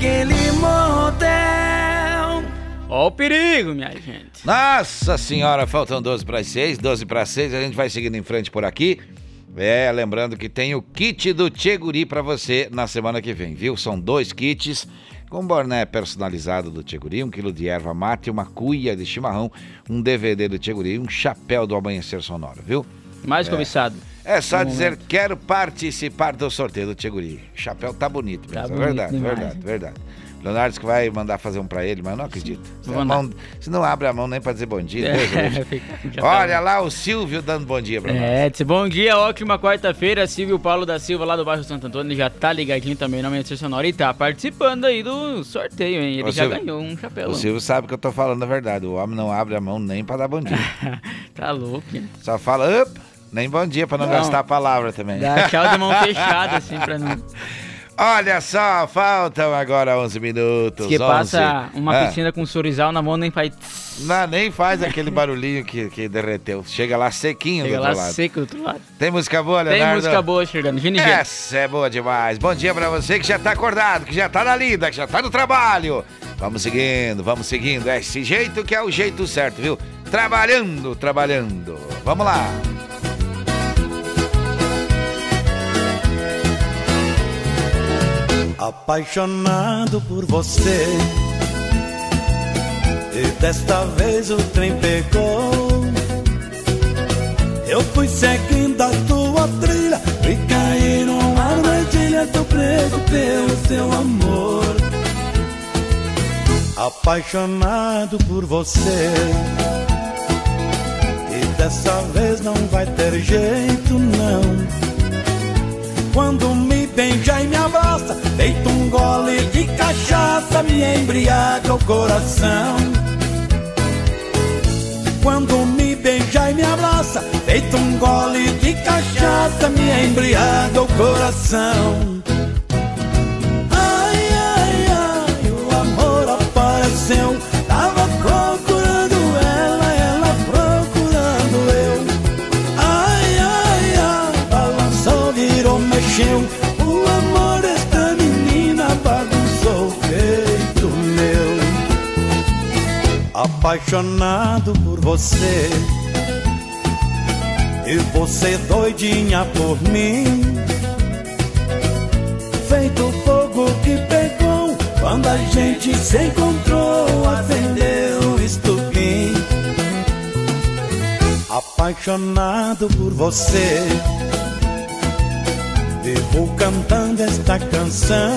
12 daquele motel. Ó o perigo, minha gente. Nossa senhora, faltam 12 para as 6, 12 para as 6, a gente vai seguindo em frente por aqui. É, lembrando que tem o kit do Tcheguri para você na semana que vem, viu? São dois kits com boné personalizado do Tcheguri, um quilo de erva mate, uma cuia de chimarrão, um DVD do Tcheguri e um chapéu do Amanhecer Sonoro, viu? Mais É. cobiçado. É só No dizer, momento. quero participar do sorteio do Tcheguri. O chapéu tá bonito mesmo, Tá é bonito verdade, demais. verdade, verdade. Leonardo disse que vai mandar fazer um pra ele, mas eu não acredito. Se, mão, se não abre a mão nem pra dizer bom dia, É, tá Olha lá o Silvio dando bom dia pra nós. É, disse, bom dia, ótima quarta-feira. Silvio Paulo da Silva, lá do bairro Santo Antônio, já tá ligadinho também na Amanhecer Sonora e tá participando aí do sorteio, hein? Ele Ô, já Silvio, ganhou um chapéu. O Silvio sabe que eu tô falando a verdade. O homem não abre a mão nem pra dar bom dia. Tá louco, hein? Só fala, up, nem bom dia pra não, Não. gastar a palavra também. Dá tchau de mão fechada, assim, pra não... Olha só, faltam agora 11 minutos. Que 11. passa uma Ah, piscina com sorrisal na mão, nem faz... Não, nem faz aquele barulhinho que, que derreteu. Chega lá sequinho Chega do lá outro lado. seco do outro lado. Tem música boa, Tem Leonardo? música boa chegando. Gini Gini. Essa é boa demais. Bom dia pra você que já tá acordado, que já tá na lida, que já tá no trabalho. Vamos seguindo, vamos seguindo. É esse jeito que é o jeito certo, viu? Trabalhando, trabalhando. Vamos lá. Apaixonado por você. E desta vez o trem pegou. Eu fui seguindo a tua trilha e caí numa armadilha. Tô preso pelo seu amor. Apaixonado por você. E dessa vez não vai ter jeito, não. Quando me beija e me abraça, feito um gole de cachaça, me embriaga o coração. Quando me beija e me abraça, feito um gole de cachaça, me embriaga o coração. Apaixonado por você. E você doidinha por mim. Feito fogo que pegou quando a gente se encontrou, acendeu o estupim. Apaixonado por você, vivo cantando esta canção.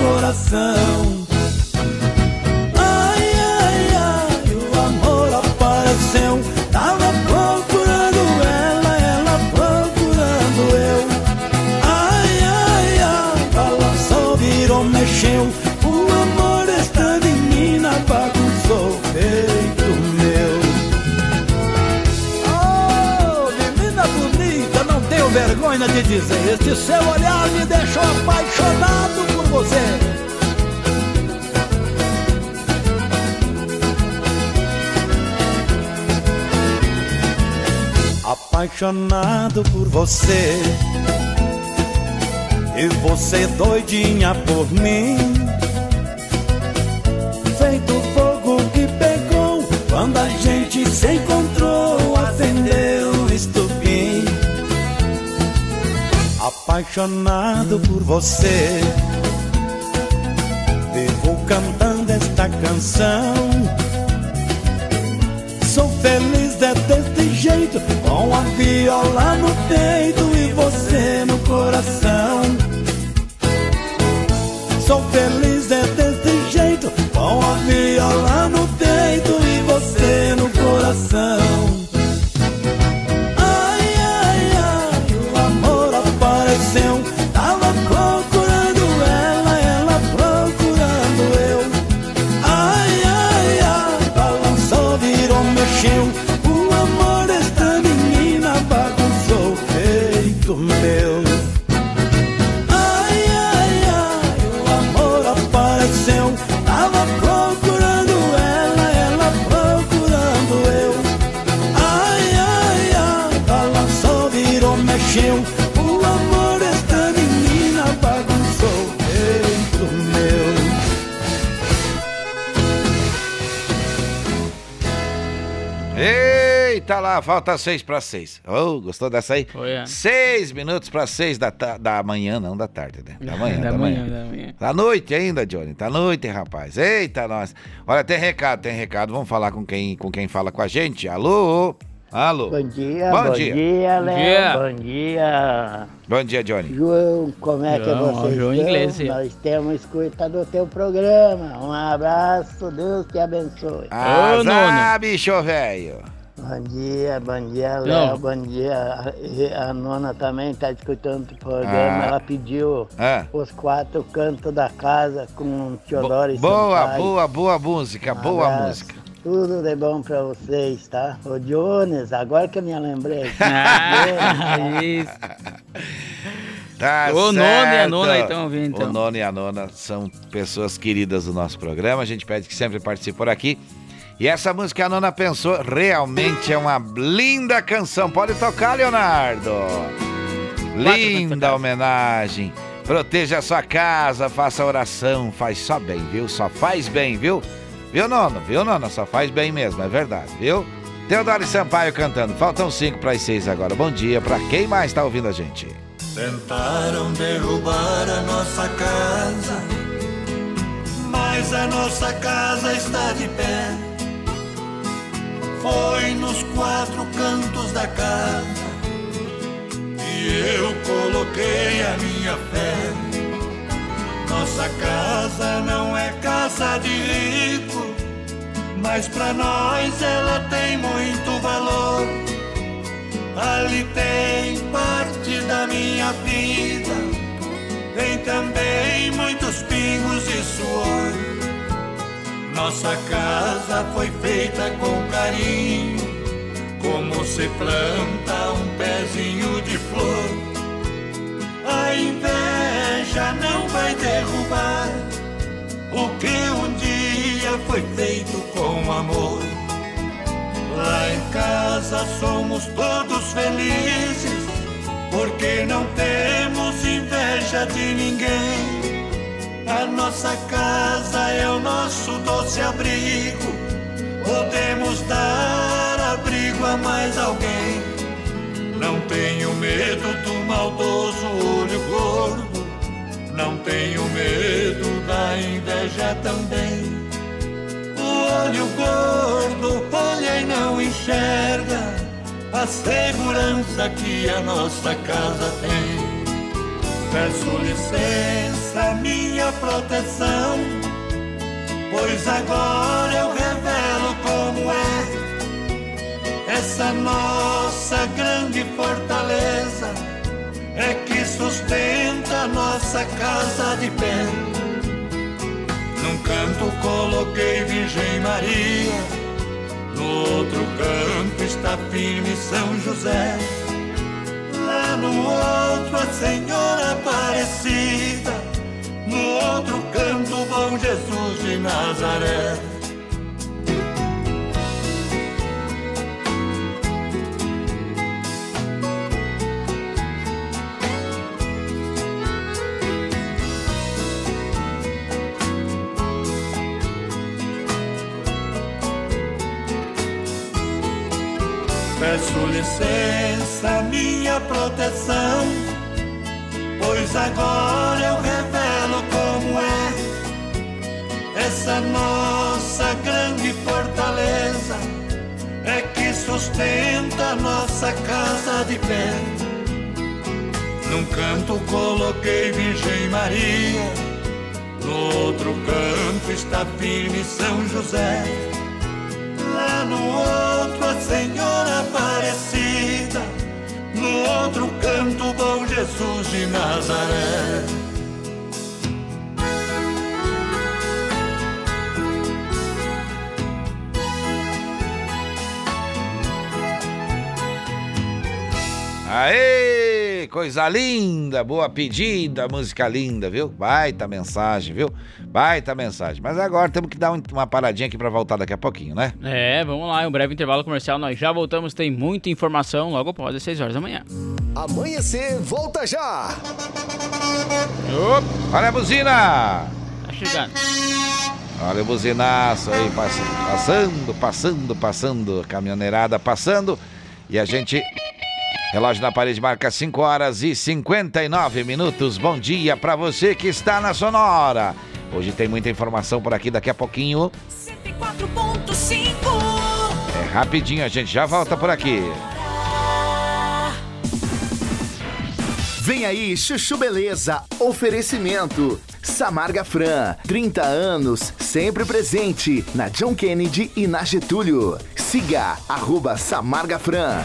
Coração. Ai, ai, ai, o amor apareceu. Tava procurando ela, ela procurando eu. Ai, ai, ai, balançou, virou, mexeu. O amor desta menina bagunçou peito meu. Oh, menina bonita, não tenho vergonha de dizer. Este seu olhar me deixou apaixonado Apaixonado por você. E você doidinha por mim. Feito fogo que pegou quando a gente se encontrou, acendeu o estupim. Apaixonado por você, vivo cantando esta canção. Sou feliz é deste jeito, com a viola no peito e você no coração. Sou feliz Falta seis para seis. Oh, gostou dessa aí? Foi, é. Seis minutos para seis da, da manhã, não da tarde, né? Da manhã, Da da, manhã, manhã. da manhã. Da noite ainda, Johnny. Da noite, rapaz. Eita, nós. Olha, tem recado, tem recado. Vamos falar com quem, com quem fala com a gente. Alô? Alô? Bom dia, Bom bom, dia. dia, Bom Léo. dia. Bom dia. Bom dia, Johnny. João, como é que João, vocês João estão? Inglês, é. Nós temos escutado o teu programa. Um abraço, Deus te abençoe. Ah, bicho velho. Bom dia, bom dia, Não. Léo. Bom dia. A, a nona também está escutando o programa. Ah. Ela pediu Ah. os quatro cantos da casa com Teodoro e Boa, Sampaio. boa, boa música, Um boa abraço. música. Tudo de bom pra vocês, tá? Ô Jones, agora que eu me lembrei. Ah, isso. Tá O nono e a certo. nona aí tão ouvindo, então. O nono e a nona são pessoas queridas do nosso programa. A gente pede que sempre participe por aqui. E essa música a nona pensou realmente é uma linda canção. Pode tocar, Leonardo. Linda homenagem Proteja a sua casa, faça oração, faz só bem, viu? Só faz bem, viu? Viu, nono? Viu, nono? Só faz bem mesmo, é verdade, viu? Teodoro e Sampaio cantando. Faltam cinco para as seis agora. Bom dia para quem mais está ouvindo a gente. Tentaram derrubar a nossa casa, mas a nossa casa está de pé. Foi nos quatro cantos da casa e eu coloquei a minha fé. Nossa casa não é casa de rico, mas pra nós ela tem muito valor. Ali tem parte da minha vida, tem também muitos pingos de suor. Nossa casa foi feita com carinho, como se planta um pezinho de flor. A inveja não vai derrubar o que um dia foi feito com amor. Lá em casa somos todos felizes, porque não temos inveja de ninguém. A nossa casa é o nosso doce abrigo, podemos dar abrigo a mais alguém. Não tenho medo do maldoso olho gordo, não tenho medo da inveja também. O olho gordo olha e não enxerga a segurança que a nossa casa tem. Peço licença, minha proteção, pois agora eu revelo como é essa nossa grande fortaleza é que sustenta nossa casa de pé. Num canto coloquei Virgem Maria, no outro canto está firme São José. No outro a Senhora Aparecida, no outro canto Bom Jesus de Nazaré. Peço licença, minha proteção, pois agora eu revelo como é essa nossa grande fortaleza, é que sustenta nossa casa de pé. Num canto coloquei Virgem Maria, no outro canto está firme São José. Lá no outro Senhora Aparecida, no outro canto Bom Jesus de Nazaré. Aê, coisa linda, boa pedida, música linda, viu? Baita mensagem, viu? Baita mensagem. Mas agora temos que dar um- uma paradinha aqui pra voltar daqui a pouquinho, né? É, vamos lá, um breve intervalo comercial, nós já voltamos, tem muita informação logo após as 6 horas da manhã. Amanhecer, volta já! Olha a buzina! Tá chegando. Olha o buzinaço aí, pass- passando, passando, passando, caminhoneirada passando. E a gente. Relógio na parede marca 5 horas e 59 minutos. Bom dia pra você que está na Sonora. Hoje tem muita informação por aqui, daqui a pouquinho. 4.5 É rapidinho, a gente já volta por aqui. Vem aí, Chuchu Beleza. Oferecimento. Samarga Fran, 30 anos, sempre presente na John Kennedy e na Getúlio. Siga, arroba Samarga Fran.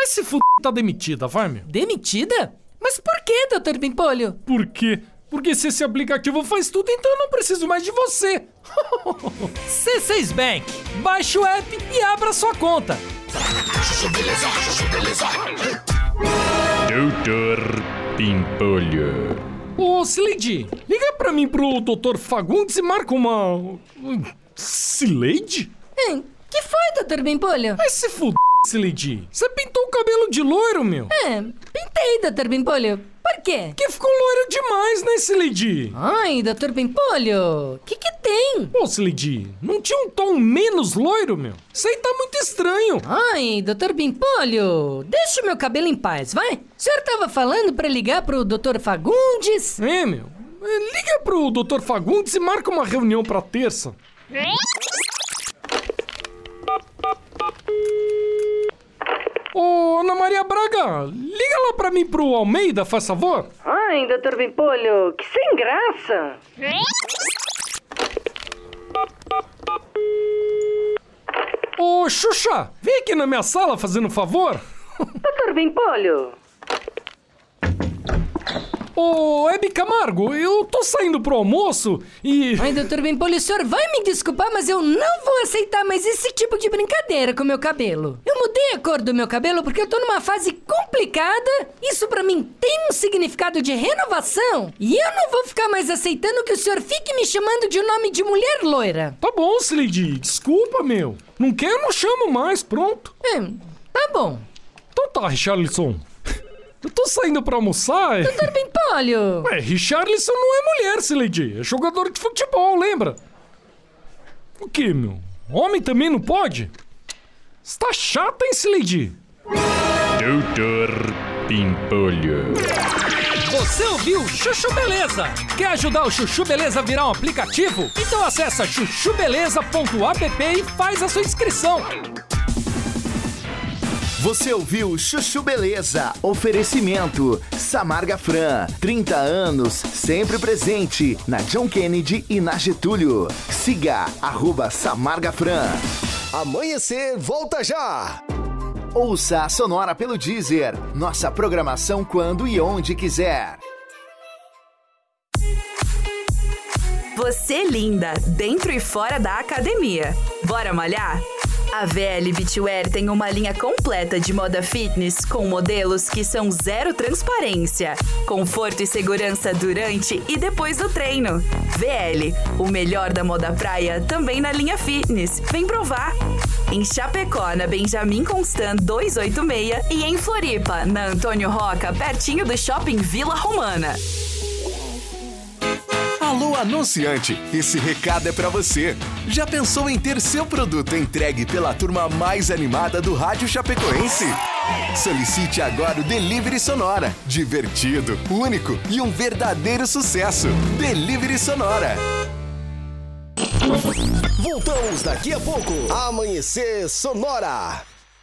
Mas se f... tá demitida, vai, meu. Demitida? Mas por que, Dr. Bimpolho? Por quê? Porque se esse aplicativo faz tudo, então eu não preciso mais de você. C6 Bank. Baixe o app e abra sua conta. Doutor Pimpolho. Ô, Sileidi, liga pra mim pro Dr. Fagundes e marca uma... Sileide? Hum, que foi, Dr. Bimpolho? Vai se fuder, Sileidi. Você pintou o cabelo de loiro, meu. É, pintei, Dr. Bimpolho. Por quê? Que ficou loiro demais, né, Sileidi? Ai, Dr. Bimpolho, o que que tem? Ô, Sileidi, não tinha um tom menos loiro, meu? Isso aí tá muito estranho. Ai, Dr. Bimpolho, deixa o meu cabelo em paz, vai. O senhor tava falando pra ligar pro Dr. Fagundes? É, meu. É, Liga pro Dr. Fagundes e marca uma reunião pra terça. Ô, Ana Maria Braga, liga lá pra mim pro Almeida, faz favor. Ai, Dr. Bimpolho, que sem graça. Ô, Xuxa, vem aqui na minha sala fazendo um favor. Dr. Bimpolho. Ô, Hebe Camargo, eu tô saindo pro almoço e... Ai, Dr. Bimpolho, o senhor vai me desculpar, mas eu não vou aceitar mais esse tipo de brincadeira com o meu cabelo. Eu mudei a cor do meu cabelo porque eu tô numa fase complicada. Isso pra mim tem um significado de renovação. E eu não vou ficar mais aceitando que o senhor fique me chamando de um nome de mulher loira. Tá bom, Sileidi, desculpa, meu. Não quer, eu não chamo mais, pronto. É, tá bom. Então tá, Richarlison. Eu tô saindo pra almoçar. Dr. Bimpolho. Ué, Richarlison não é mulher, Sileidi. É jogador de futebol, lembra? O que, meu? Homem também não pode? Você tá chata, hein, Sileidi? Doutor Pimpolho. Você ouviu Chuchu Beleza? Quer ajudar o Chuchu Beleza a virar um aplicativo? Então acessa chuchubeleza.app e faz a sua inscrição. Você ouviu Chuchu Beleza? Oferecimento Samarga Fran, 30 anos, sempre presente na John Kennedy e na Getúlio. Siga arroba Samarga Fran. Amanhecer, volta já! Ouça a Sonora pelo Deezer. Nossa programação quando e onde quiser. Você linda, dentro e fora da academia. Bora malhar? A VL Beachwear tem uma linha completa de moda fitness com modelos que são zero transparência, conforto e segurança durante e depois do treino. VL, o melhor da moda praia também na linha fitness. Vem provar! Em Chapecó, na Benjamin Constant 286 e em Floripa, na Antônio Roca, pertinho do Shopping Vila Romana. Alô, anunciante! Esse recado é pra você. Já pensou em ter seu produto entregue pela turma mais animada do Rádio Chapecoense? Solicite agora o Delivery Sonora. Divertido, único e um verdadeiro sucesso. Delivery Sonora. Voltamos daqui a pouco. Amanhecer Sonora.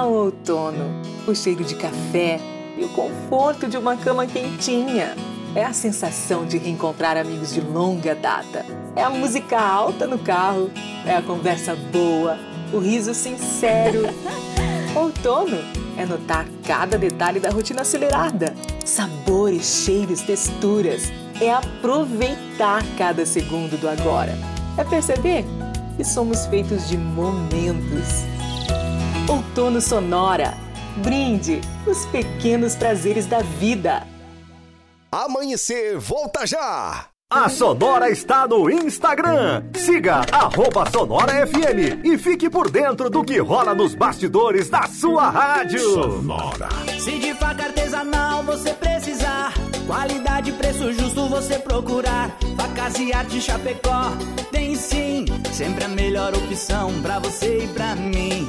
Ah, outono! O cheiro de café e o conforto de uma cama quentinha. É a sensação de reencontrar amigos de longa data. É a música alta no carro, é a conversa boa, o riso sincero. Outono é notar cada detalhe da rotina acelerada. Sabores, cheiros, texturas. É aproveitar cada segundo do agora. É perceber que somos feitos de momentos. Outono Sonora. Brinde os pequenos prazeres da vida. Amanhecer, volta já! A Sonora está no Instagram. Siga arroba Sonora FM e fique por dentro do que rola nos bastidores da sua rádio. Sonora. Se de faca artesanal você precisar, qualidade e preço justo você procurar. Facas e arte Chapecó tem sim, sempre a melhor opção pra você e pra mim.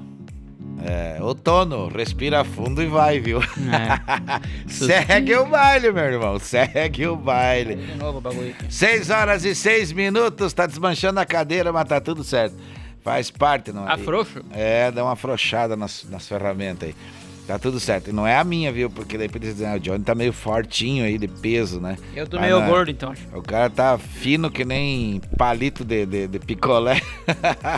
É, outono, respira fundo e vai, viu? Segue o baile, meu irmão. Segue o baile. De novo o bagulho aqui. 6 horas e 6 minutos, tá desmanchando a cadeira, mas tá tudo certo. Faz parte, não é? Afrouxo? É, dá uma afrouxada nas, nas ferramentas aí. Tá tudo certo. E não é a minha, viu? Porque daí eles dizem, ah, o Johnny tá meio fortinho aí de peso, né? Eu tô Mas meio não é. gordo, então. O cara tá fino que nem palito de, de, de picolé.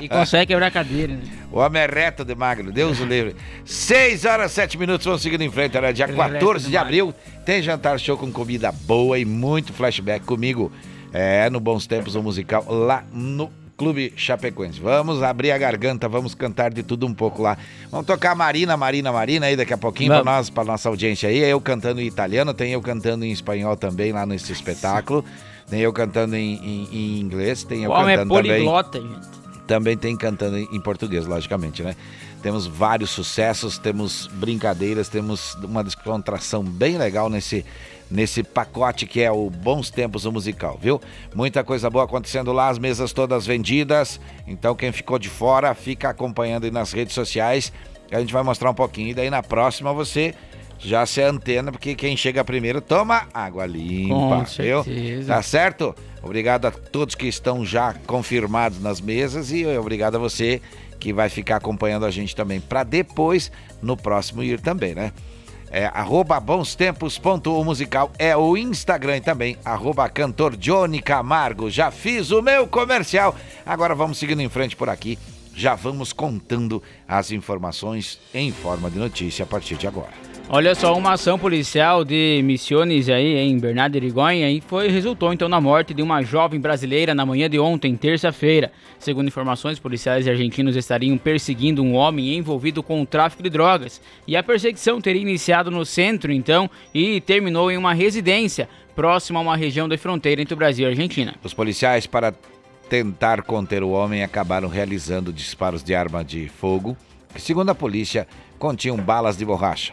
E consegue quebrar a cadeira, né? O homem é reto de magro, Deus o livre. 6 horas, 7 minutos, vamos seguindo em frente. Era dia Ele é 14 reto de abril. Tem jantar show com comida boa e muito flashback comigo. É, no Bons Tempos, o musical lá no Clube Chapecoense. Vamos abrir a garganta, vamos cantar de tudo um pouco lá. Vamos tocar Marina, Marina, Marina aí daqui a pouquinho para nós, para nossa audiência aí. Eu cantando em italiano, tem eu cantando em espanhol também lá nesse espetáculo. Tem eu cantando em, em- em inglês, tem eu é cantando também. poliglota, gente. Também tem cantando em português, logicamente, né? Temos vários sucessos, temos brincadeiras, temos uma descontração bem legal nesse, nesse pacote que é o Bons Tempos o Musical, viu? Muita coisa boa acontecendo lá, as mesas todas vendidas. Então quem ficou de fora, fica acompanhando aí nas redes sociais. A gente vai mostrar um pouquinho. E daí na próxima você já se antena, porque quem chega primeiro toma água limpa, viu? Tá certo? Obrigado a todos que estão já confirmados nas mesas e obrigado a você que vai ficar acompanhando a gente também para depois no próximo ir também, né? É, arroba bons tempos ponto o musical é o Instagram também, arroba cantor Johnny Camargo. Já fiz o meu comercial. Agora vamos seguindo em frente por aqui. Já vamos contando as informações em forma de notícia a partir de agora. Olha só, uma ação policial de Missiones aí em Bernardo Irigoyen aí foi resultou então na morte de uma jovem brasileira na manhã de ontem, terça-feira. Segundo informações, policiais argentinos estariam perseguindo um homem envolvido com o tráfico de drogas. E a perseguição teria iniciado no centro então e terminou em uma residência próxima a uma região da fronteira entre o Brasil e a Argentina. Os policiais, para tentar conter o homem, acabaram realizando disparos de arma de fogo, que, segundo a polícia, continham balas de borracha.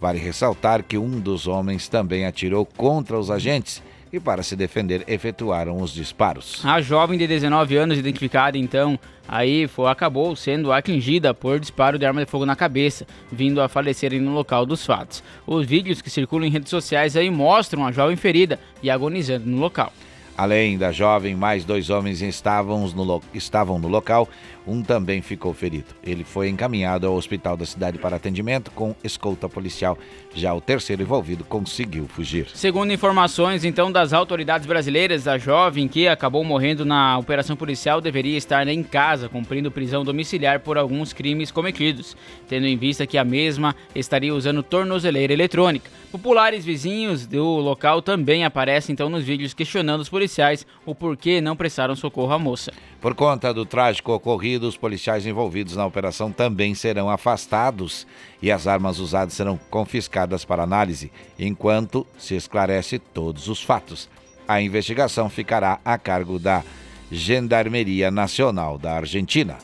Vale ressaltar que um dos homens também atirou contra os agentes e, para se defender, efetuaram os disparos. A jovem de 19 anos, identificada então, aí foi, acabou sendo atingida por disparo de arma de fogo na cabeça, vindo a falecer no local dos fatos. Os vídeos que circulam em redes sociais aí mostram a jovem ferida e agonizando no local. Além da jovem, mais dois homens estavam no, lo- estavam no local. Um também ficou ferido. Ele foi encaminhado ao hospital da cidade para atendimento com escolta policial. Já o terceiro envolvido conseguiu fugir. Segundo informações então das autoridades brasileiras, a jovem que acabou morrendo na operação policial deveria estar em casa cumprindo prisão domiciliar por alguns crimes cometidos, tendo em vista que a mesma estaria usando tornozeleira eletrônica. Populares vizinhos do local também aparecem então nos vídeos questionando os policiais o porquê não prestaram socorro à moça. Por conta do trágico ocorrido, os policiais envolvidos na operação também serão afastados e as armas usadas serão confiscadas para análise, enquanto se esclarece todos os fatos. A investigação ficará a cargo da Gendarmeria Nacional da Argentina.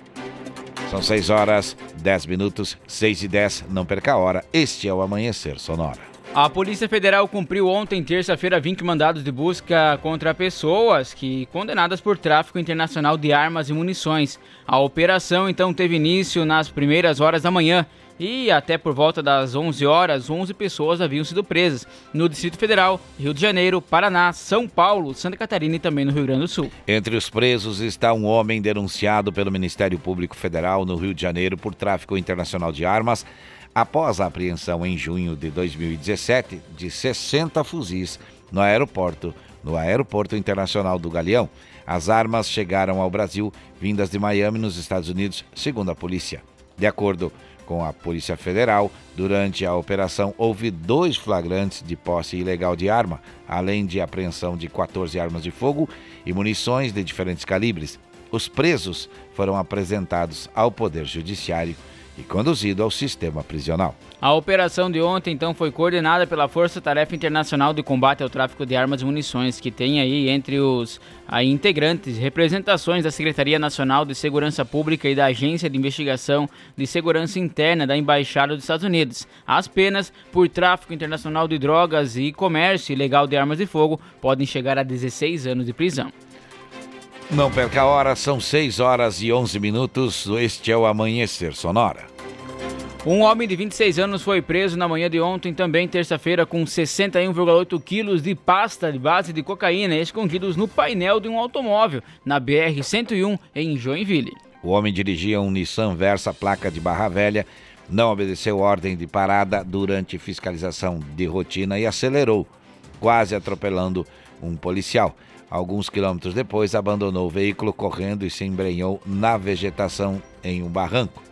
São 6 horas, 10 minutos, 6 e 10. Não perca a hora. Este é o Amanhecer Sonora. A Polícia Federal cumpriu ontem, terça-feira, 20 mandados de busca contra pessoas que condenadas por tráfico internacional de armas e munições. A operação então teve início nas primeiras horas da manhã e até por volta das 11 horas, 11 pessoas haviam sido presas no Distrito Federal, Rio de Janeiro, Paraná, São Paulo, Santa Catarina e também no Rio Grande do Sul. Entre os presos está um homem denunciado pelo Ministério Público Federal no Rio de Janeiro por tráfico internacional de armas após a apreensão em junho de 2017 de 60 fuzis no aeroporto, no Aeroporto Internacional do Galeão. As armas chegaram ao Brasil vindas de Miami, nos Estados Unidos, segundo a polícia. De acordo com a Polícia Federal, durante a operação houve dois flagrantes de posse ilegal de arma, além de apreensão de 14 armas de fogo e munições de diferentes calibres. Os presos foram apresentados ao Poder Judiciário e conduzido ao sistema prisional. A operação de ontem, então, foi coordenada pela Força Tarefa Internacional de Combate ao Tráfico de Armas e Munições, que tem aí entre os aí, integrantes representações da Secretaria Nacional de Segurança Pública e da Agência de Investigação de Segurança Interna da Embaixada dos Estados Unidos. As penas por tráfico internacional de drogas e comércio ilegal de armas de fogo podem chegar a 16 anos de prisão. Não perca a hora, são 6 horas e 11 minutos. Este é o Amanhecer Sonora. Um homem de 26 anos foi preso na manhã de ontem, também terça-feira, com 61,8 quilos de pasta de base de cocaína escondidos no painel de um automóvel na BR-101 em Joinville. O homem dirigia um Nissan Versa placa de Barra Velha, não obedeceu ordem de parada durante fiscalização de rotina e acelerou, quase atropelando um policial. Alguns quilômetros depois, abandonou o veículo correndo e se embrenhou na vegetação em um barranco.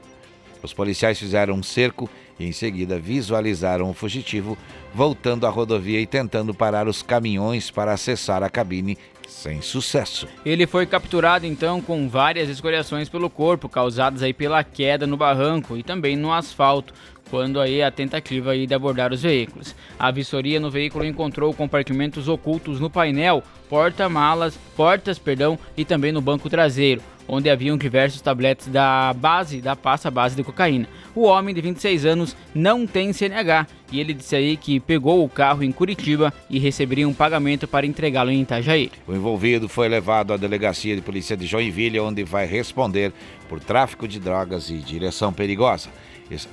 Os policiais fizeram um cerco e, em seguida, visualizaram o fugitivo voltando à rodovia e tentando parar os caminhões para acessar a cabine sem sucesso. Ele foi capturado então com várias escoriações pelo corpo, causadas aí pela queda no barranco e também no asfalto, quando aí a tentativa aí de abordar os veículos. A vistoria no veículo encontrou compartimentos ocultos no painel, porta-malas, portas, perdão, e também no banco traseiro, onde haviam diversos tabletes da base da pasta base de cocaína. O homem de 26 anos não tem CNH e ele disse aí que pegou o carro em Curitiba e receberia um pagamento para entregá-lo em Itajaí. O envolvido foi levado à delegacia de polícia de Joinville, onde vai responder por tráfico de drogas e direção perigosa.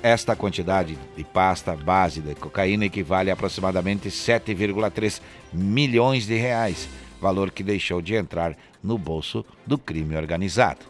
Esta quantidade de pasta base de cocaína equivale a aproximadamente 7,3 milhões de reais, valor que deixou de entrar no bolso do crime organizado.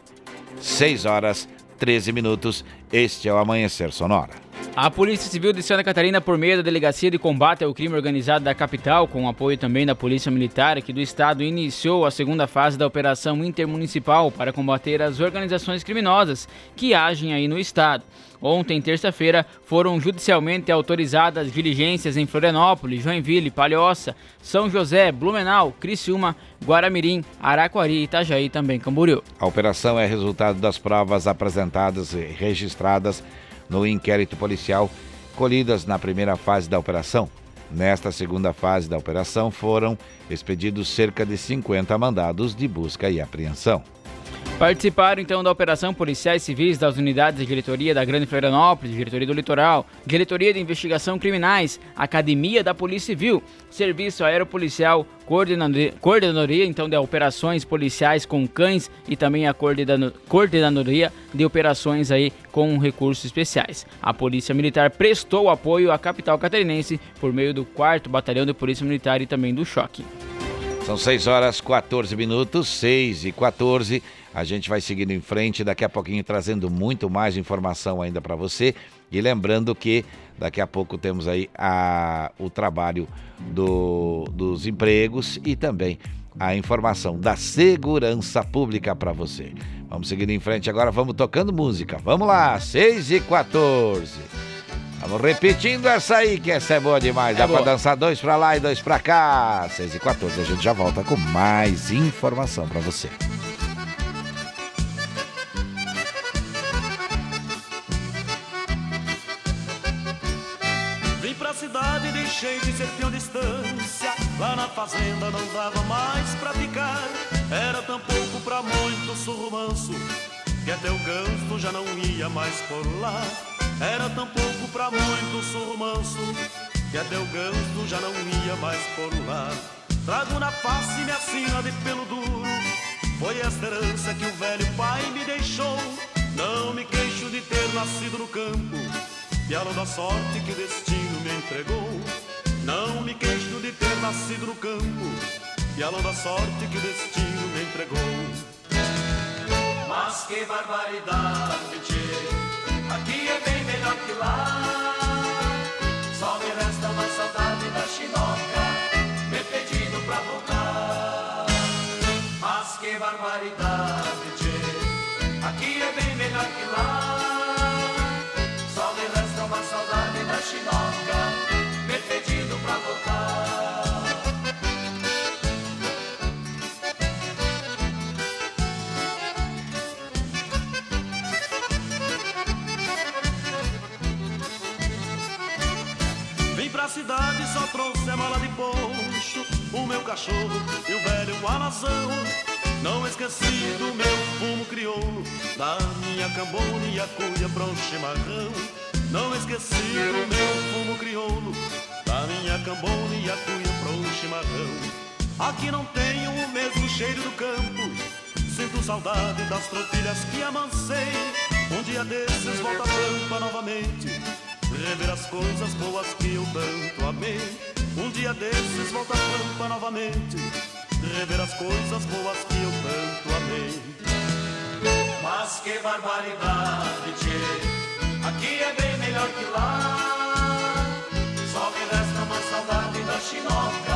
6 horas 13 minutos. Este é o Amanhecer Sonora. A Polícia Civil de Santa Catarina, por meio da Delegacia de Combate ao Crime Organizado da capital, com apoio também da Polícia Militar aqui do Estado, iniciou a segunda fase da Operação Intermunicipal para combater as organizações criminosas que agem aí no Estado. Ontem, terça-feira, foram judicialmente autorizadas diligências em Florianópolis, Joinville, Palhoça, São José, Blumenau, Criciúma, Guaramirim, Araquari, Itajaí e também Camboriú. A operação é resultado das provas apresentadas e registradas no inquérito policial colhidas na primeira fase da operação. Nesta segunda fase da operação foram expedidos cerca de 50 mandados de busca e apreensão. Participaram então da operação policiais civis das unidades de diretoria da Grande Florianópolis, diretoria do Litoral, diretoria de investigação criminais, academia da Polícia Civil, serviço aeropolicial, coordenadoria, coordenadoria então de operações policiais com cães e também a coordenadoria de operações aí com recursos especiais. A Polícia Militar prestou apoio à capital catarinense por meio do 4 Batalhão de Polícia Militar e também do Choque. São 6 horas 14 minutos, 6 e 14. A gente vai seguindo em frente, daqui a pouquinho trazendo muito mais informação ainda para você. E lembrando que daqui a pouco temos aí a, o trabalho do, dos empregos e também a informação da segurança pública para você. Vamos seguindo em frente agora, vamos tocando música. Vamos lá, 6 e 14. Vamos repetindo essa aí, que essa é boa demais. Dá é para dançar dois para lá e dois para cá. 6 e 14, a gente já volta com mais informação para você. cidade deixei de ser tão distância Lá na fazenda não dava mais pra ficar. Era tão pouco pra muito surmanso que até o ganso já não ia mais por lá. Era tão pouco pra muito surmanso que até o ganso já não ia mais por lá. Trago na face minha sina de pelo duro. Foi esta herança que o velho pai me deixou. Não me queixo de ter nascido no campo, pialo da sorte que o destino me entregou. Não me queixo de ter nascido no campo, pialo da sorte que o destino me entregou. Mas que barbaridade, tchê. Aqui é bem melhor que lá. Só me resta uma saudade da chinoca, me pedindo pra voltar. Mas que barbaridade, tchê. Aqui é bem melhor que lá. Só me resta uma saudade da chinoca, cidade só trouxe a mala de poncho, o meu cachorro e o velho alazão. Não esqueci do meu fumo crioulo, da minha cambona e a cuia pra um chimarrão. Não esqueci do meu fumo crioulo, da minha cambona e a cuia pra um chimarrão. Aqui não tenho o mesmo cheiro do campo, sinto saudade das tropilhas que amancei. Um dia desses volta a pampa novamente, rever as coisas boas que eu tanto amei. Um dia desses volta a pampa novamente, rever as coisas boas que eu tanto amei. Mas que barbaridade, tchê. Aqui é bem melhor que lá. Só me resta uma saudade da chinoca,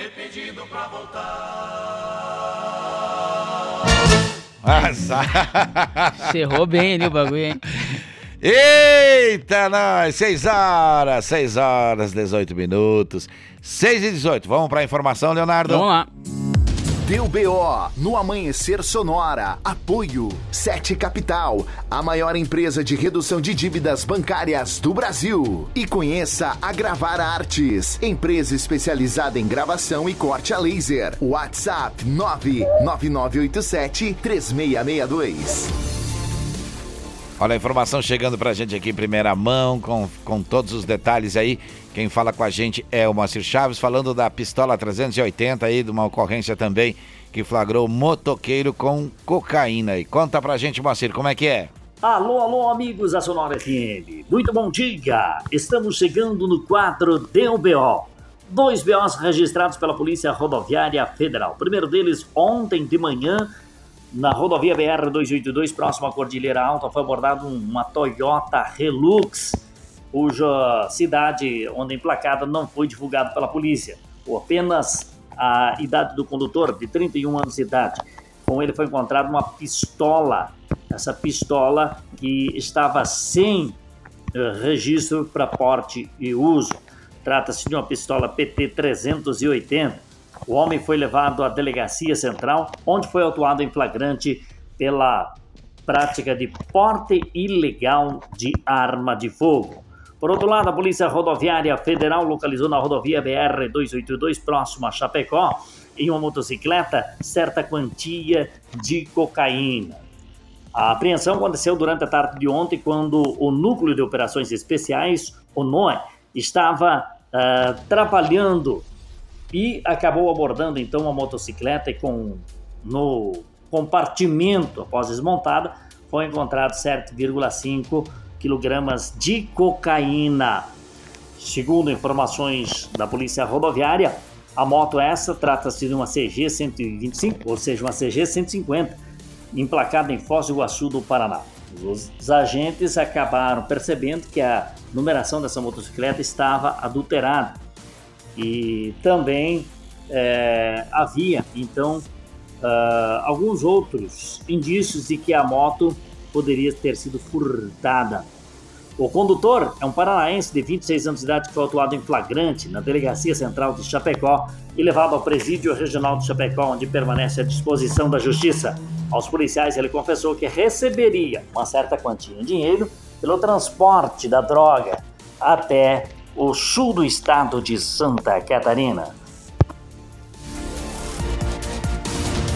me pedindo pra voltar. Nossa. Cerrou bem ali o bagulho, hein? Eita, nós! 6 horas, 6 horas, 18 minutos. 6 e 18. Vamos para a informação, Leonardo? Vamos lá. Deu BO no Amanhecer Sonora. Apoio Sete Capital, a maior empresa de redução de dívidas bancárias do Brasil. E conheça a Gravar Artes, empresa especializada em gravação e corte a laser. WhatsApp 99987 3662. Olha a informação chegando pra gente aqui em primeira mão, com, com todos os detalhes aí. Quem fala com a gente é o Moacir Chaves, falando da pistola 380 aí, de uma ocorrência também que flagrou motoqueiro com cocaína. E conta pra gente, Moacir, como é que é? Alô, alô, amigos da Sonora FM. Muito bom dia. Estamos chegando no quadro DUBO. Dois BOs registrados pela Polícia Rodoviária Federal. O primeiro deles, ontem de manhã, na rodovia BR-282, próximo à Cordilheira Alta, foi abordado uma Toyota Hilux, cuja cidade onde emplacada não foi divulgada pela polícia. Ou apenas a idade do condutor, de 31 anos de idade. Com ele foi encontrada uma pistola, essa pistola que estava sem eh, registro para porte e uso. Trata-se de uma pistola PT-380. O homem foi levado à delegacia central, onde foi autuado em flagrante pela prática de porte ilegal de arma de fogo. Por outro lado, a Polícia Rodoviária Federal localizou na rodovia BR-282, próximo a Chapecó, em uma motocicleta, certa quantia de cocaína. A apreensão aconteceu durante a tarde de ontem, quando o Núcleo de Operações Especiais, o NOE, estava ah, trabalhando e acabou abordando então uma motocicleta e com no compartimento após desmontada foi encontrado 7,5 quilogramas de cocaína. Segundo informações da Polícia Rodoviária, a moto essa trata-se de uma CG 125, ou seja, uma CG 150, emplacada em Foz do Iguaçu do Paraná. Os, agentes acabaram percebendo que a numeração dessa motocicleta estava adulterada e também é, havia então uh, alguns outros indícios de que a moto poderia ter sido furtada. O condutor é um paranaense de 26 anos de idade que foi autuado em flagrante na Delegacia Central de Chapecó e levado ao presídio regional de Chapecó, onde permanece à disposição da Justiça. Aos policiais, ele confessou que receberia uma certa quantia em dinheiro pelo transporte da droga até o sul do estado de Santa Catarina.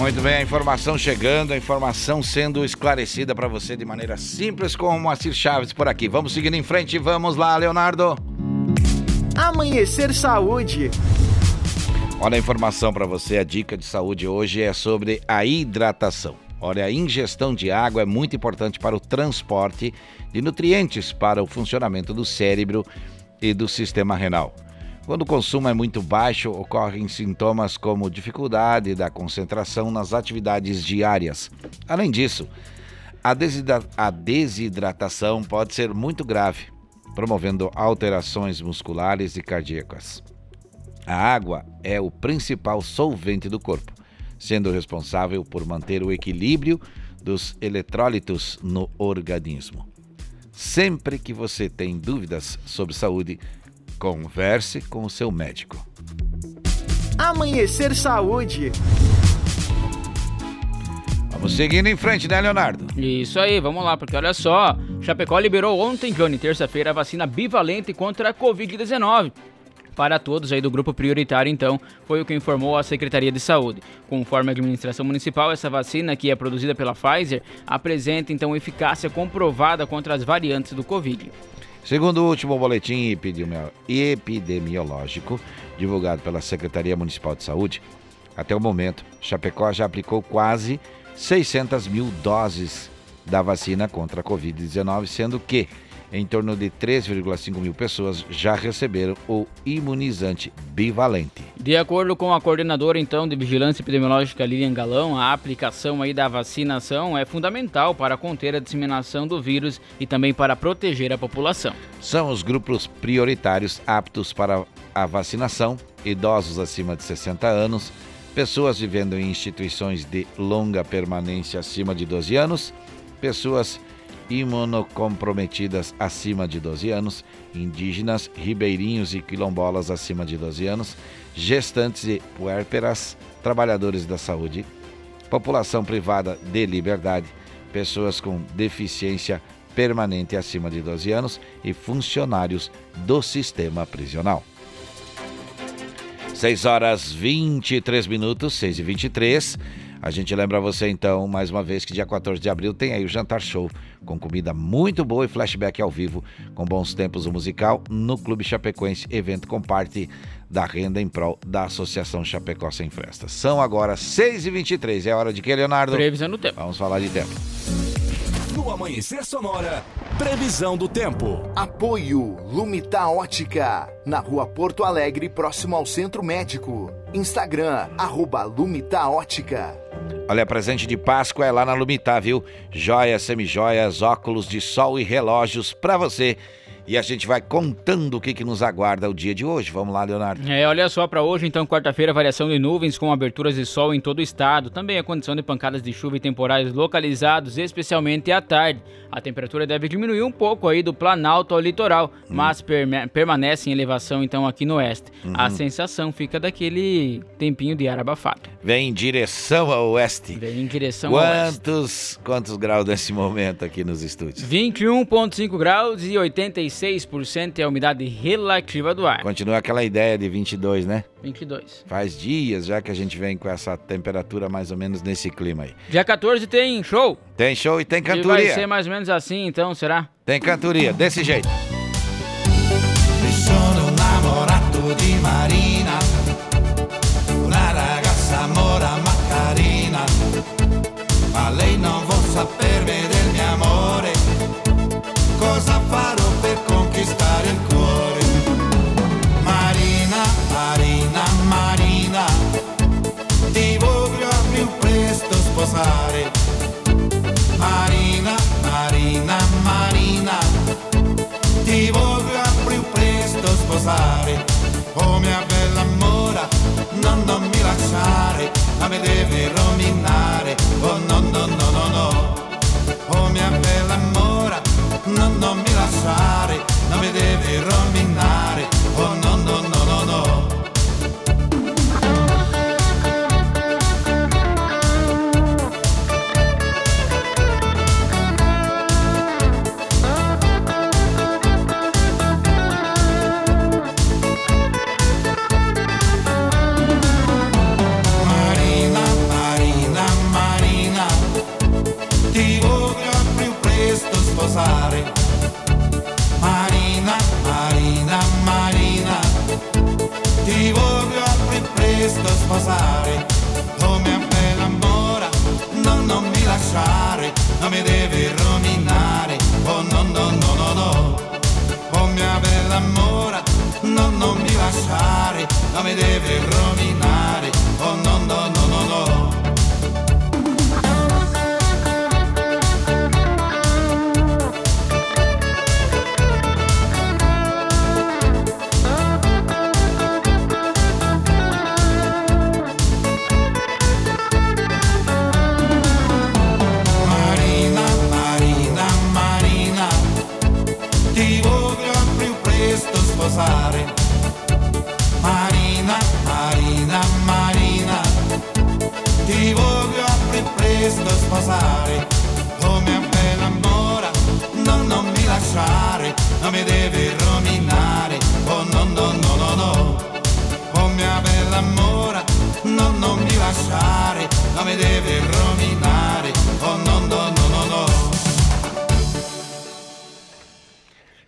Muito bem, a informação chegando, a informação sendo esclarecida para você de maneira simples com o Moacir Chaves por aqui. Vamos seguindo em frente, vamos lá, Leonardo. Amanhecer Saúde. Olha a informação para você, a dica de saúde hoje é sobre a hidratação. Olha, a ingestão de água é muito importante para o transporte de nutrientes para o funcionamento do cérebro e do sistema renal. Quando o consumo é muito baixo, ocorrem sintomas como dificuldade da concentração nas atividades diárias. Além disso, a, desidra a desidratação pode ser muito grave, promovendo alterações musculares e cardíacas. A água é o principal solvente do corpo, sendo responsável por manter o equilíbrio dos eletrólitos no organismo. Sempre que você tem dúvidas sobre saúde, Converse com o seu médico. Amanhecer Saúde. Vamos seguindo em frente, né, Leonardo? Isso aí, vamos lá, porque olha só, Chapecó liberou ontem, Johnny, terça-feira, a vacina bivalente contra a Covid-19 para todos aí do grupo prioritário, então, foi o que informou a Secretaria de Saúde. Conforme a administração municipal, essa vacina, que é produzida pela Pfizer, apresenta então eficácia comprovada contra as variantes do Covid. Segundo o último boletim epidemiológico divulgado pela Secretaria Municipal de Saúde, até o momento, Chapecó já aplicou quase 600 mil doses da vacina contra a Covid-19, sendo que em torno de 3,5 mil pessoas já receberam o imunizante bivalente. De acordo com a coordenadora então de vigilância epidemiológica Lilian Galão, a aplicação aí da vacinação é fundamental para conter a disseminação do vírus e também para proteger a população. São os grupos prioritários aptos para a vacinação: idosos acima de 60 anos, pessoas vivendo em instituições de longa permanência acima de 12 anos, pessoas imunocomprometidas acima de 12 anos, indígenas, ribeirinhos e quilombolas acima de 12 anos, gestantes e puérperas, trabalhadores da saúde, população privada de liberdade, pessoas com deficiência permanente acima de 12 anos e funcionários do sistema prisional. 6 horas 23 minutos, 6 e 23 a gente lembra você então, mais uma vez, que dia 14 de abril tem aí o Jantar Show, com comida muito boa e flashback ao vivo, com bons tempos o musical, no Clube Chapecoense, evento com parte da renda em prol da Associação Chapecó Sem Frestas. São agora 6h23, é hora de que, Leonardo? Previsão do tempo. Vamos falar de tempo. No Amanhecer Sonora, previsão do tempo. Apoio Lumita Ótica, na rua Porto Alegre, próximo ao Centro Médico. Instagram, arroba Lumita Ótica. Olha, presente de Páscoa é lá na Lumitar, viu? Joias, semijoias, óculos de sol e relógios para você e a gente vai contando o que, que nos aguarda o dia de hoje. Vamos lá, Leonardo. É, olha só para hoje, então, quarta-feira, variação de nuvens com aberturas de sol em todo o estado. Também a condição de pancadas de chuva e temporais localizados, especialmente à tarde. A temperatura deve diminuir um pouco aí do planalto ao litoral, hum. mas permanece em elevação, então, aqui no oeste. Uhum. A sensação fica daquele tempinho de ar abafado. Vem em direção ao oeste. Vem em direção quantos, ao oeste. Quantos graus nesse momento aqui nos estúdios? 21,5 graus e 86 26% é a umidade relativa do ar. Continua aquela ideia de 22, né? 22. Faz dias já que a gente vem com essa temperatura mais ou menos nesse clima aí. Dia 14 tem show. Tem show e tem E vai cantoria. ser mais ou menos assim, então, será? Tem cantoria, desse jeito. Mi sono innamorato di Marina, una ragazza mora ma carina, ma lei non vuol saperne del mio amore, cosa farò conquistare il cuore? Marina, Marina, Marina, ti voglio al più presto sposare. Marina, Marina, Marina, ti voglio al più presto sposare. Oh mia bella mora, no, non mi lasciare, ma mi devi rovinare. Oh no, no, no, no, no. Oh mia bella mora, no, non mi lasciare, ma mi devi rovinare. Oh no, sposare. Oh mia bella mora, no, non mi lasciare, non mi devi rovinare. Oh no, no, no, no, no. Oh mia bella mora, no, non mi lasciare, non mi devi rovinare. Oh no, no, no. Mi devi rovinare. Oh no, no, no, no, no.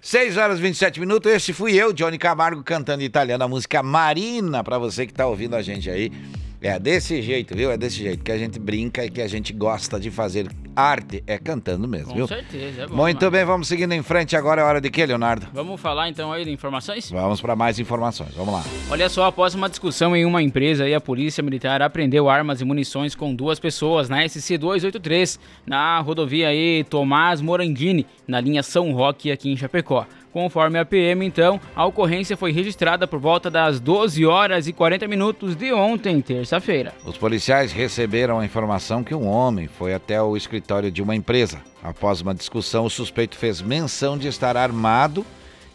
6 horas e 27 minutos. Esse fui eu, Johnny Camargo, cantando italiano a música Marina, pra você que tá ouvindo a gente aí. É desse jeito, viu? É desse jeito que a gente brinca e que a gente gosta de fazer arte. É cantando mesmo, Com viu? certeza, é bom. Muito demais. bem, vamos seguindo em frente. Agora é hora de quê, Leonardo? Vamos falar então aí de informações? Vamos para mais informações. Vamos lá. Olha só, após uma discussão em uma empresa, aí a polícia militar apreendeu armas e munições com duas pessoas na SC 283, na rodovia aí Tomás Morandini, na linha São Roque, aqui em Chapecó. Conforme a PM, então, a ocorrência foi registrada por volta das 12 horas e 40 minutos de ontem, terça-feira. Os policiais receberam a informação que um homem foi até o escritório de uma empresa. Após uma discussão, o suspeito fez menção de estar armado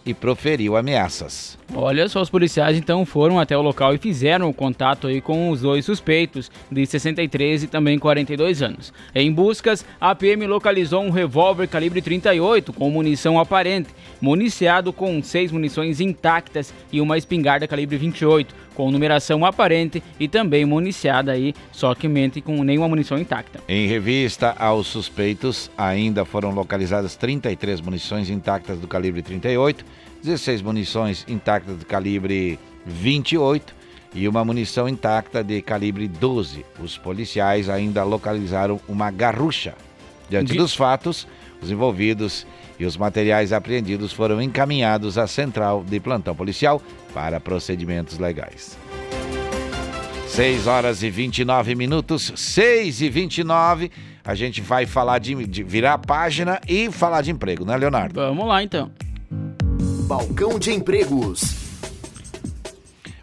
e proferiu ameaças. Olha só, os policiais então foram até o local e fizeram o contato aí com os dois suspeitos, de 63 e também 42 anos. Em buscas, a PM localizou um revólver calibre 38 com munição aparente, municiado com seis munições intactas e uma espingarda calibre 28 com numeração aparente e também municiada aí, só que mente com nenhuma munição intacta. Em revista aos suspeitos, ainda foram localizadas 33 munições intactas do calibre 38, 16 munições intactas do calibre 28 e uma munição intacta de calibre 12. Os policiais ainda localizaram uma garrucha. Diante De- dos fatos, os envolvidos e os materiais apreendidos foram encaminhados à central de plantão policial para procedimentos legais. 6 horas e 29 minutos, 6 e 29. A gente vai falar de, de virar a página e falar de emprego, né, Leonardo? Vamos lá então. Balcão de empregos.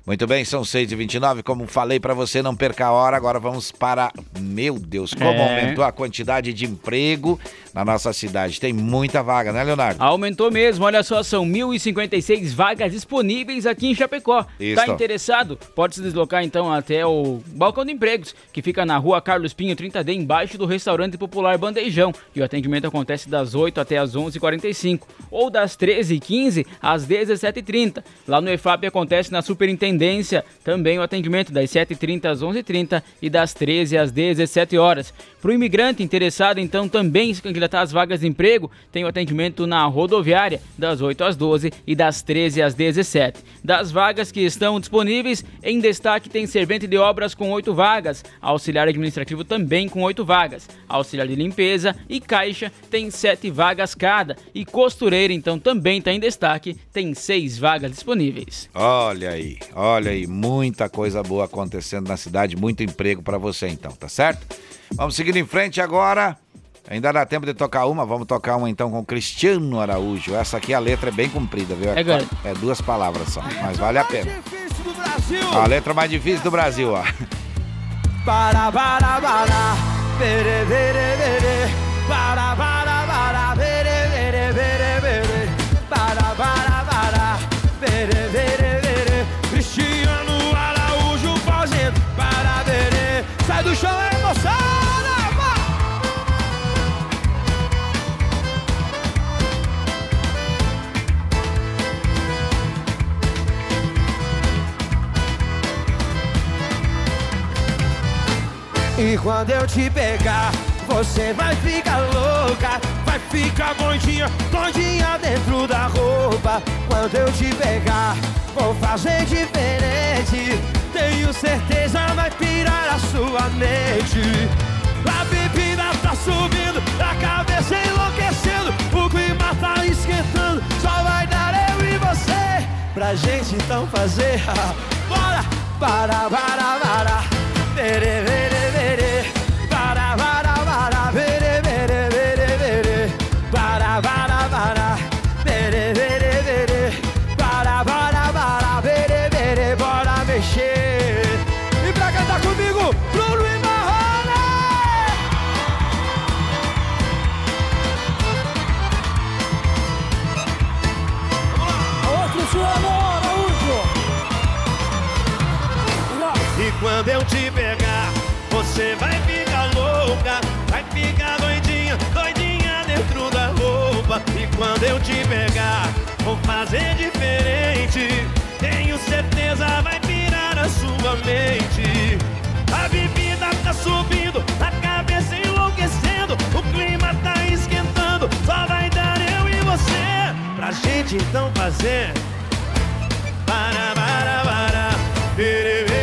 Muito bem, são 6 e 29 Como falei para você, não perca a hora. Agora vamos para. Meu Deus, como É. aumentou a quantidade de emprego na nossa cidade. Tem muita vaga, né, Leonardo? Aumentou mesmo, olha só, são 1.056 vagas disponíveis aqui em Chapecó. Isso. Tá interessado? Pode se deslocar então até o Balcão de Empregos, que fica na rua Carlos Pinho 30D, embaixo do restaurante popular Bandejão. E o atendimento acontece das 8 até as 11h45, ou das 13h15 às 17h30. Lá no EFAP acontece na Superintendência também o atendimento das 7h30 às 11h30 e das 13 às 17 horas. Para o imigrante interessado, então, também se candidatar às vagas de emprego, tem o atendimento na rodoviária das 8 às 12 e das 13 às 17. Das vagas que estão disponíveis, em destaque tem servente de obras com 8 vagas, auxiliar administrativo também com 8 vagas, auxiliar de limpeza e caixa tem 7 vagas cada e costureira, então, também está em destaque, tem 6 vagas disponíveis. Olha aí, olha aí, muita coisa boa acontecendo na cidade, muito emprego para você então, tá certo? Vamos seguindo em frente agora. Ainda dá tempo de tocar uma, vamos tocar uma então com Cristiano Araújo. Essa aqui a letra é bem comprida, viu? É, cara. é duas palavras só, mas vale a pena. A letra mais difícil do Brasil, ó. Para, para, para. Bere, bere, bere. Para, para, para. Bere, bere, bere, bere. Para, para, para. Bere, bere, bere. Cristiano Araújo fazendo para bere. Sai do chão, E quando eu te pegar, você vai ficar louca, vai ficar doidinha, doidinha dentro da roupa. Quando eu te pegar, vou fazer diferente. Tenho certeza vai pirar a sua mente. A bebida tá subindo, a cabeça enlouquecendo, o clima tá esquentando. Só vai dar eu e você pra gente então fazer. Bora! Para, para, para. Bere, bere, te pegar, vou fazer diferente. Tenho certeza vai pirar a sua mente. A bebida tá subindo, a cabeça enlouquecendo, o clima tá esquentando. Só vai dar eu e você pra gente então fazer. Para, para, para.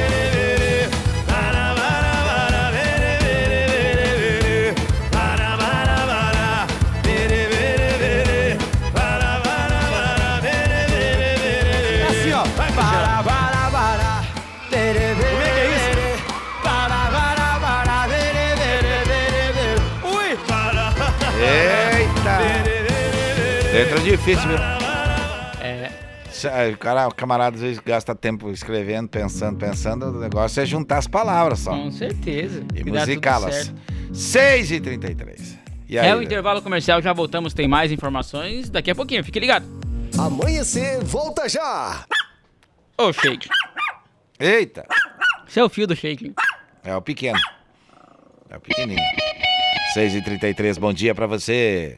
Difícil, viu? É. Aí O cara, o camarada às vezes gasta tempo escrevendo, pensando, pensando. O negócio é juntar as palavras só. Com certeza. E musicá-las. certo. 6 e 33 E aí? É o intervalo comercial, já voltamos, tem mais informações daqui a pouquinho, fique ligado. Amanhecer, volta já! Ô, Shake. Eita! Esse é o fio do Shake. É o pequeno. É o pequenininho. 6 e 33 bom dia pra você.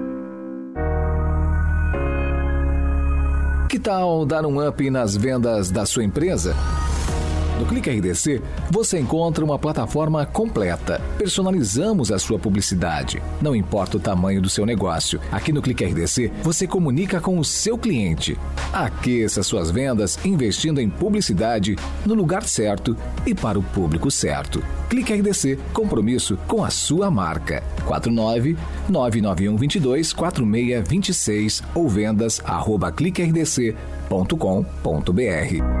Tal dar um up nas vendas da sua empresa? No Clique RDC, você encontra uma plataforma completa. Personalizamos a sua publicidade. Não importa o tamanho do seu negócio. Aqui no Clique RDC, você comunica com o seu cliente. Aqueça suas vendas investindo em publicidade no lugar certo e para o público certo. Clique RDC, compromisso com a sua marca. 49 991 22 4626 ou vendas arroba cliquerdc.com.br.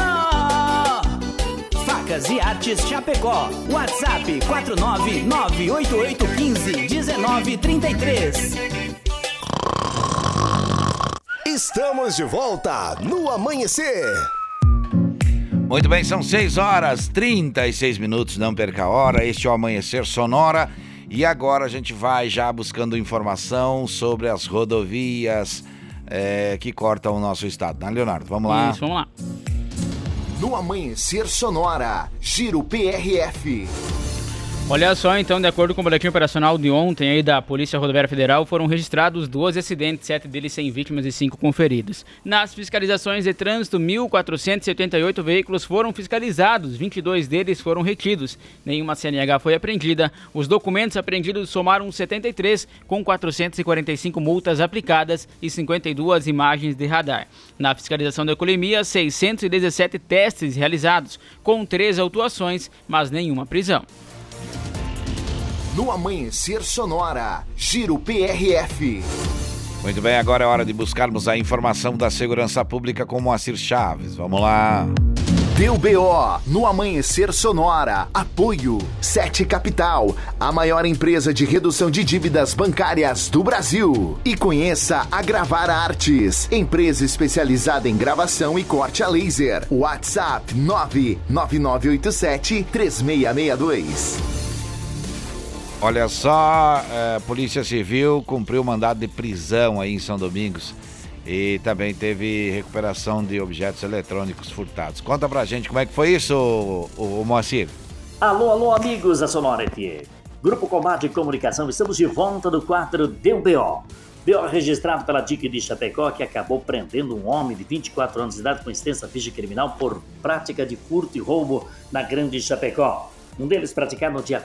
Facas e Artes Chapecó. WhatsApp 49988151933. Estamos de volta no amanhecer. Muito bem, são 6 horas 36 minutos, não perca a hora. Este é o Amanhecer Sonora. E agora a gente vai já buscando informação sobre as rodovias eh, que cortam o nosso estado, né, Leonardo? Vamos lá. Isso, vamos lá. No Amanhecer Sonora, Giro PRF. Olha só, então, de acordo com o boletim operacional de ontem aí da Polícia Rodoviária Federal, foram registrados 12 acidentes, 7 deles sem vítimas e 5 com feridos. Nas fiscalizações de trânsito, 1.478 veículos foram fiscalizados, 22 deles foram retidos. Nenhuma CNH foi apreendida. Os documentos apreendidos somaram 73, com 445 multas aplicadas e 52 imagens de radar. Na fiscalização da economia, 617 testes realizados, com 13 autuações, mas nenhuma prisão. No Amanhecer Sonora, Giro PRF. Muito bem, agora é hora de buscarmos a informação da segurança pública com Moacir Chaves. Vamos lá. Deu BO no Amanhecer Sonora. Apoio Sete Capital, a maior empresa de redução de dívidas bancárias do Brasil. E conheça a Gravar Artes, empresa especializada em gravação e corte a laser. WhatsApp 99987 3662. Olha só, a Polícia Civil cumpriu mandado de prisão aí em São Domingos e também teve recuperação de objetos eletrônicos furtados. Conta pra gente como é que foi isso, o, Moacir. Alô, alô, amigos da Sonora FM. Grupo Combate de Comunicação, estamos de volta do quadro Deu BO. BO registrado pela DIC de Chapecó, que acabou prendendo um homem de 24 anos de idade com extensa ficha criminal por prática de furto e roubo na Grande Chapecó. Um deles praticado no dia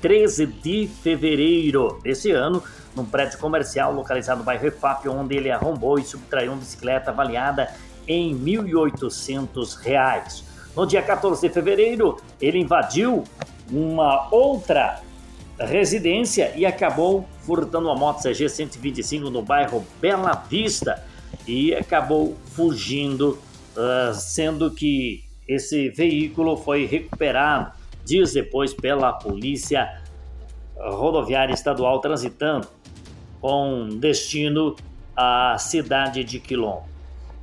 13 de fevereiro desse ano, num prédio comercial localizado no bairro Refap, onde ele arrombou e subtraiu uma bicicleta avaliada em R$ 1.800. No dia 14 de fevereiro, ele invadiu uma outra residência e acabou furtando uma moto CG 125 no bairro Bela Vista e acabou fugindo, uh, sendo que esse veículo foi recuperado dias depois pela Polícia Rodoviária Estadual transitando com destino à cidade de Quilombo.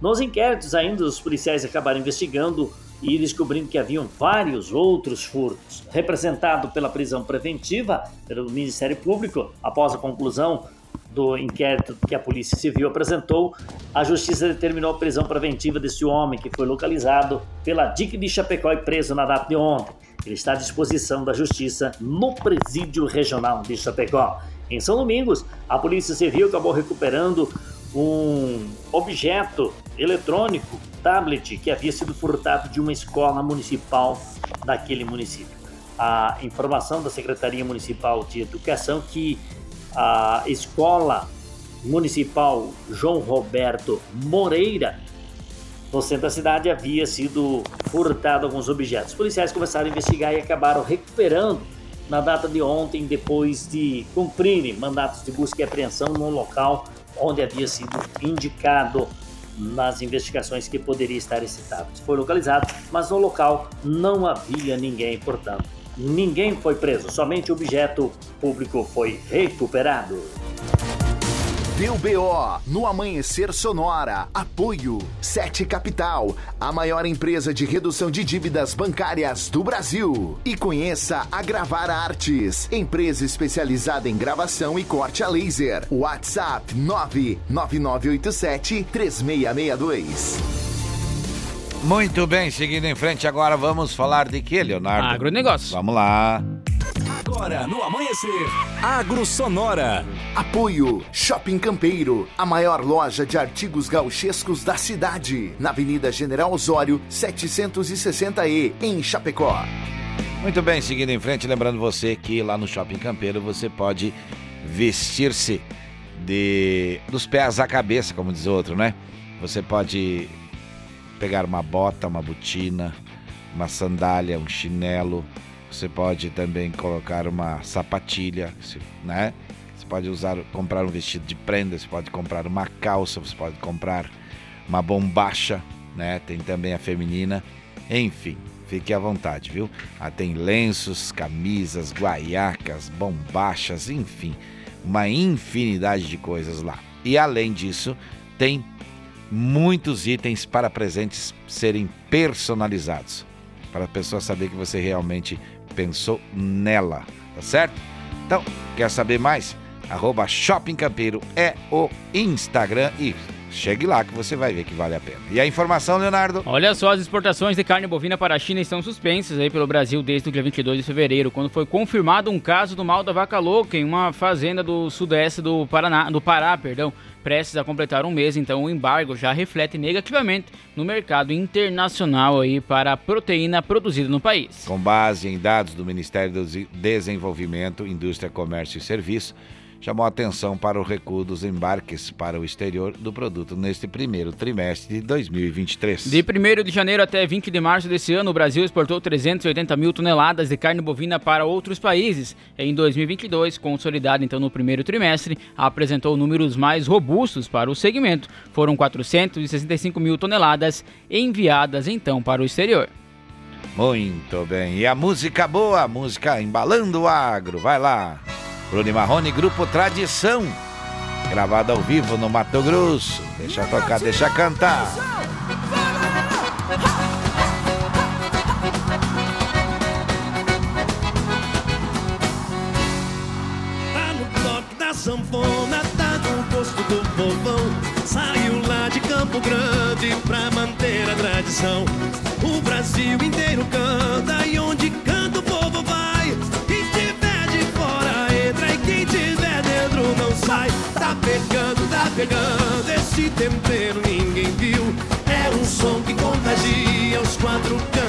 Nos inquéritos ainda, os policiais acabaram investigando e descobrindo que haviam vários outros furtos. Representado pela prisão preventiva pelo Ministério Público, após a conclusão do inquérito que a Polícia Civil apresentou, a Justiça determinou a prisão preventiva desse homem que foi localizado pela DIC de Chapecó e preso na data de ontem. Ele está à disposição da Justiça no Presídio Regional de Chapecó. Em São Domingos, a Polícia Civil acabou recuperando um objeto eletrônico, tablet, que havia sido furtado de uma escola municipal daquele município. A informação da Secretaria Municipal de Educação que a escola municipal João Roberto Moreira no centro da cidade havia sido furtado alguns objetos. Os policiais começaram a investigar e acabaram recuperando na data de ontem, depois de cumprirem mandatos de busca e apreensão no local onde havia sido indicado nas investigações que poderia estar tablet. Foi localizado, mas no local não havia ninguém, portanto, ninguém foi preso, somente o objeto público foi recuperado. Deu BO no Amanhecer Sonora. Apoio Sete Capital, a maior empresa de redução de dívidas bancárias do Brasil. E conheça a Gravar Artes, empresa especializada em gravação e corte a laser. WhatsApp 99987 3662. Muito bem, seguindo em frente agora, vamos falar de que, Leonardo? Agronegócio. Vamos lá. Agora no Amanhecer, Agro Sonora. Apoio Shopping Campeiro, a maior loja de artigos gauchescos da cidade, na Avenida General Osório, 760E, em Chapecó. Muito bem, seguindo em frente, lembrando você que lá no Shopping Campeiro você pode vestir-se de dos pés à cabeça, como diz outro, né? Você pode pegar uma bota, uma botina, uma sandália, um chinelo. Você pode também colocar uma sapatilha, né? Você pode usar, comprar um vestido de prenda, você pode comprar uma calça, você pode comprar uma bombacha, né? Tem também a feminina. Enfim, fique à vontade, viu? Ah, tem lenços, camisas, guaiacas, bombachas, enfim, uma infinidade de coisas lá. E além disso, tem muitos itens para presentes serem personalizados, para a pessoa saber que você realmente pensou nela, tá certo? Então, quer saber mais? Arroba Shopping Campeiro é o Instagram e chegue lá que você vai ver que vale a pena. E a informação, Leonardo? Olha só, as exportações de carne bovina para a China estão suspensas aí pelo Brasil desde o dia 22 de fevereiro, quando foi confirmado um caso do mal da vaca louca em uma fazenda do sudeste do Paraná, do Pará, perdão, prestes a completar um mês, então o embargo já reflete negativamente no mercado internacional aí para a proteína produzida no país. Com base em dados do Ministério do Desenvolvimento, Indústria, Comércio e Serviço, chamou a atenção para o recuo dos embarques para o exterior do produto neste primeiro trimestre de 2023. De 1 de janeiro até 20 de março desse ano, o Brasil exportou 380 mil toneladas de carne bovina para outros países. Em 2022, consolidado então no primeiro trimestre, apresentou números mais robustos para o segmento. Foram 465 mil toneladas enviadas então para o exterior. Muito bem. E a música boa, a música embalando o agro. Vai lá. Bruno Marrone, Grupo Tradição. Gravado ao vivo no Mato Grosso. Deixa tocar, deixa cantar. Tá no toque da sanfona, tá no gosto do povão. Saiu lá de Campo Grande pra manter a tradição. O Brasil inteiro canta pegando, esse tempero ninguém viu. É um som que contagia os quatro cantos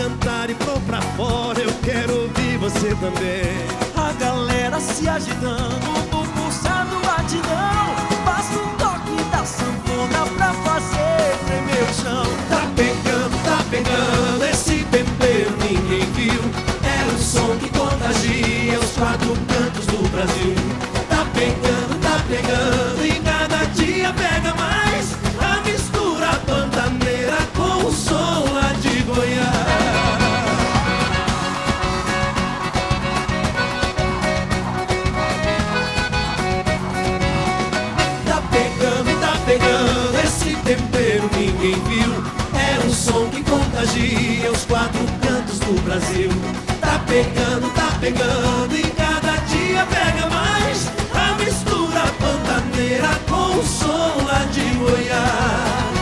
cantar e pôr pra fora, eu quero ouvir você também. A galera se agitando, pegando e cada dia pega mais. A mistura pantaneira com o som lá de Goiás.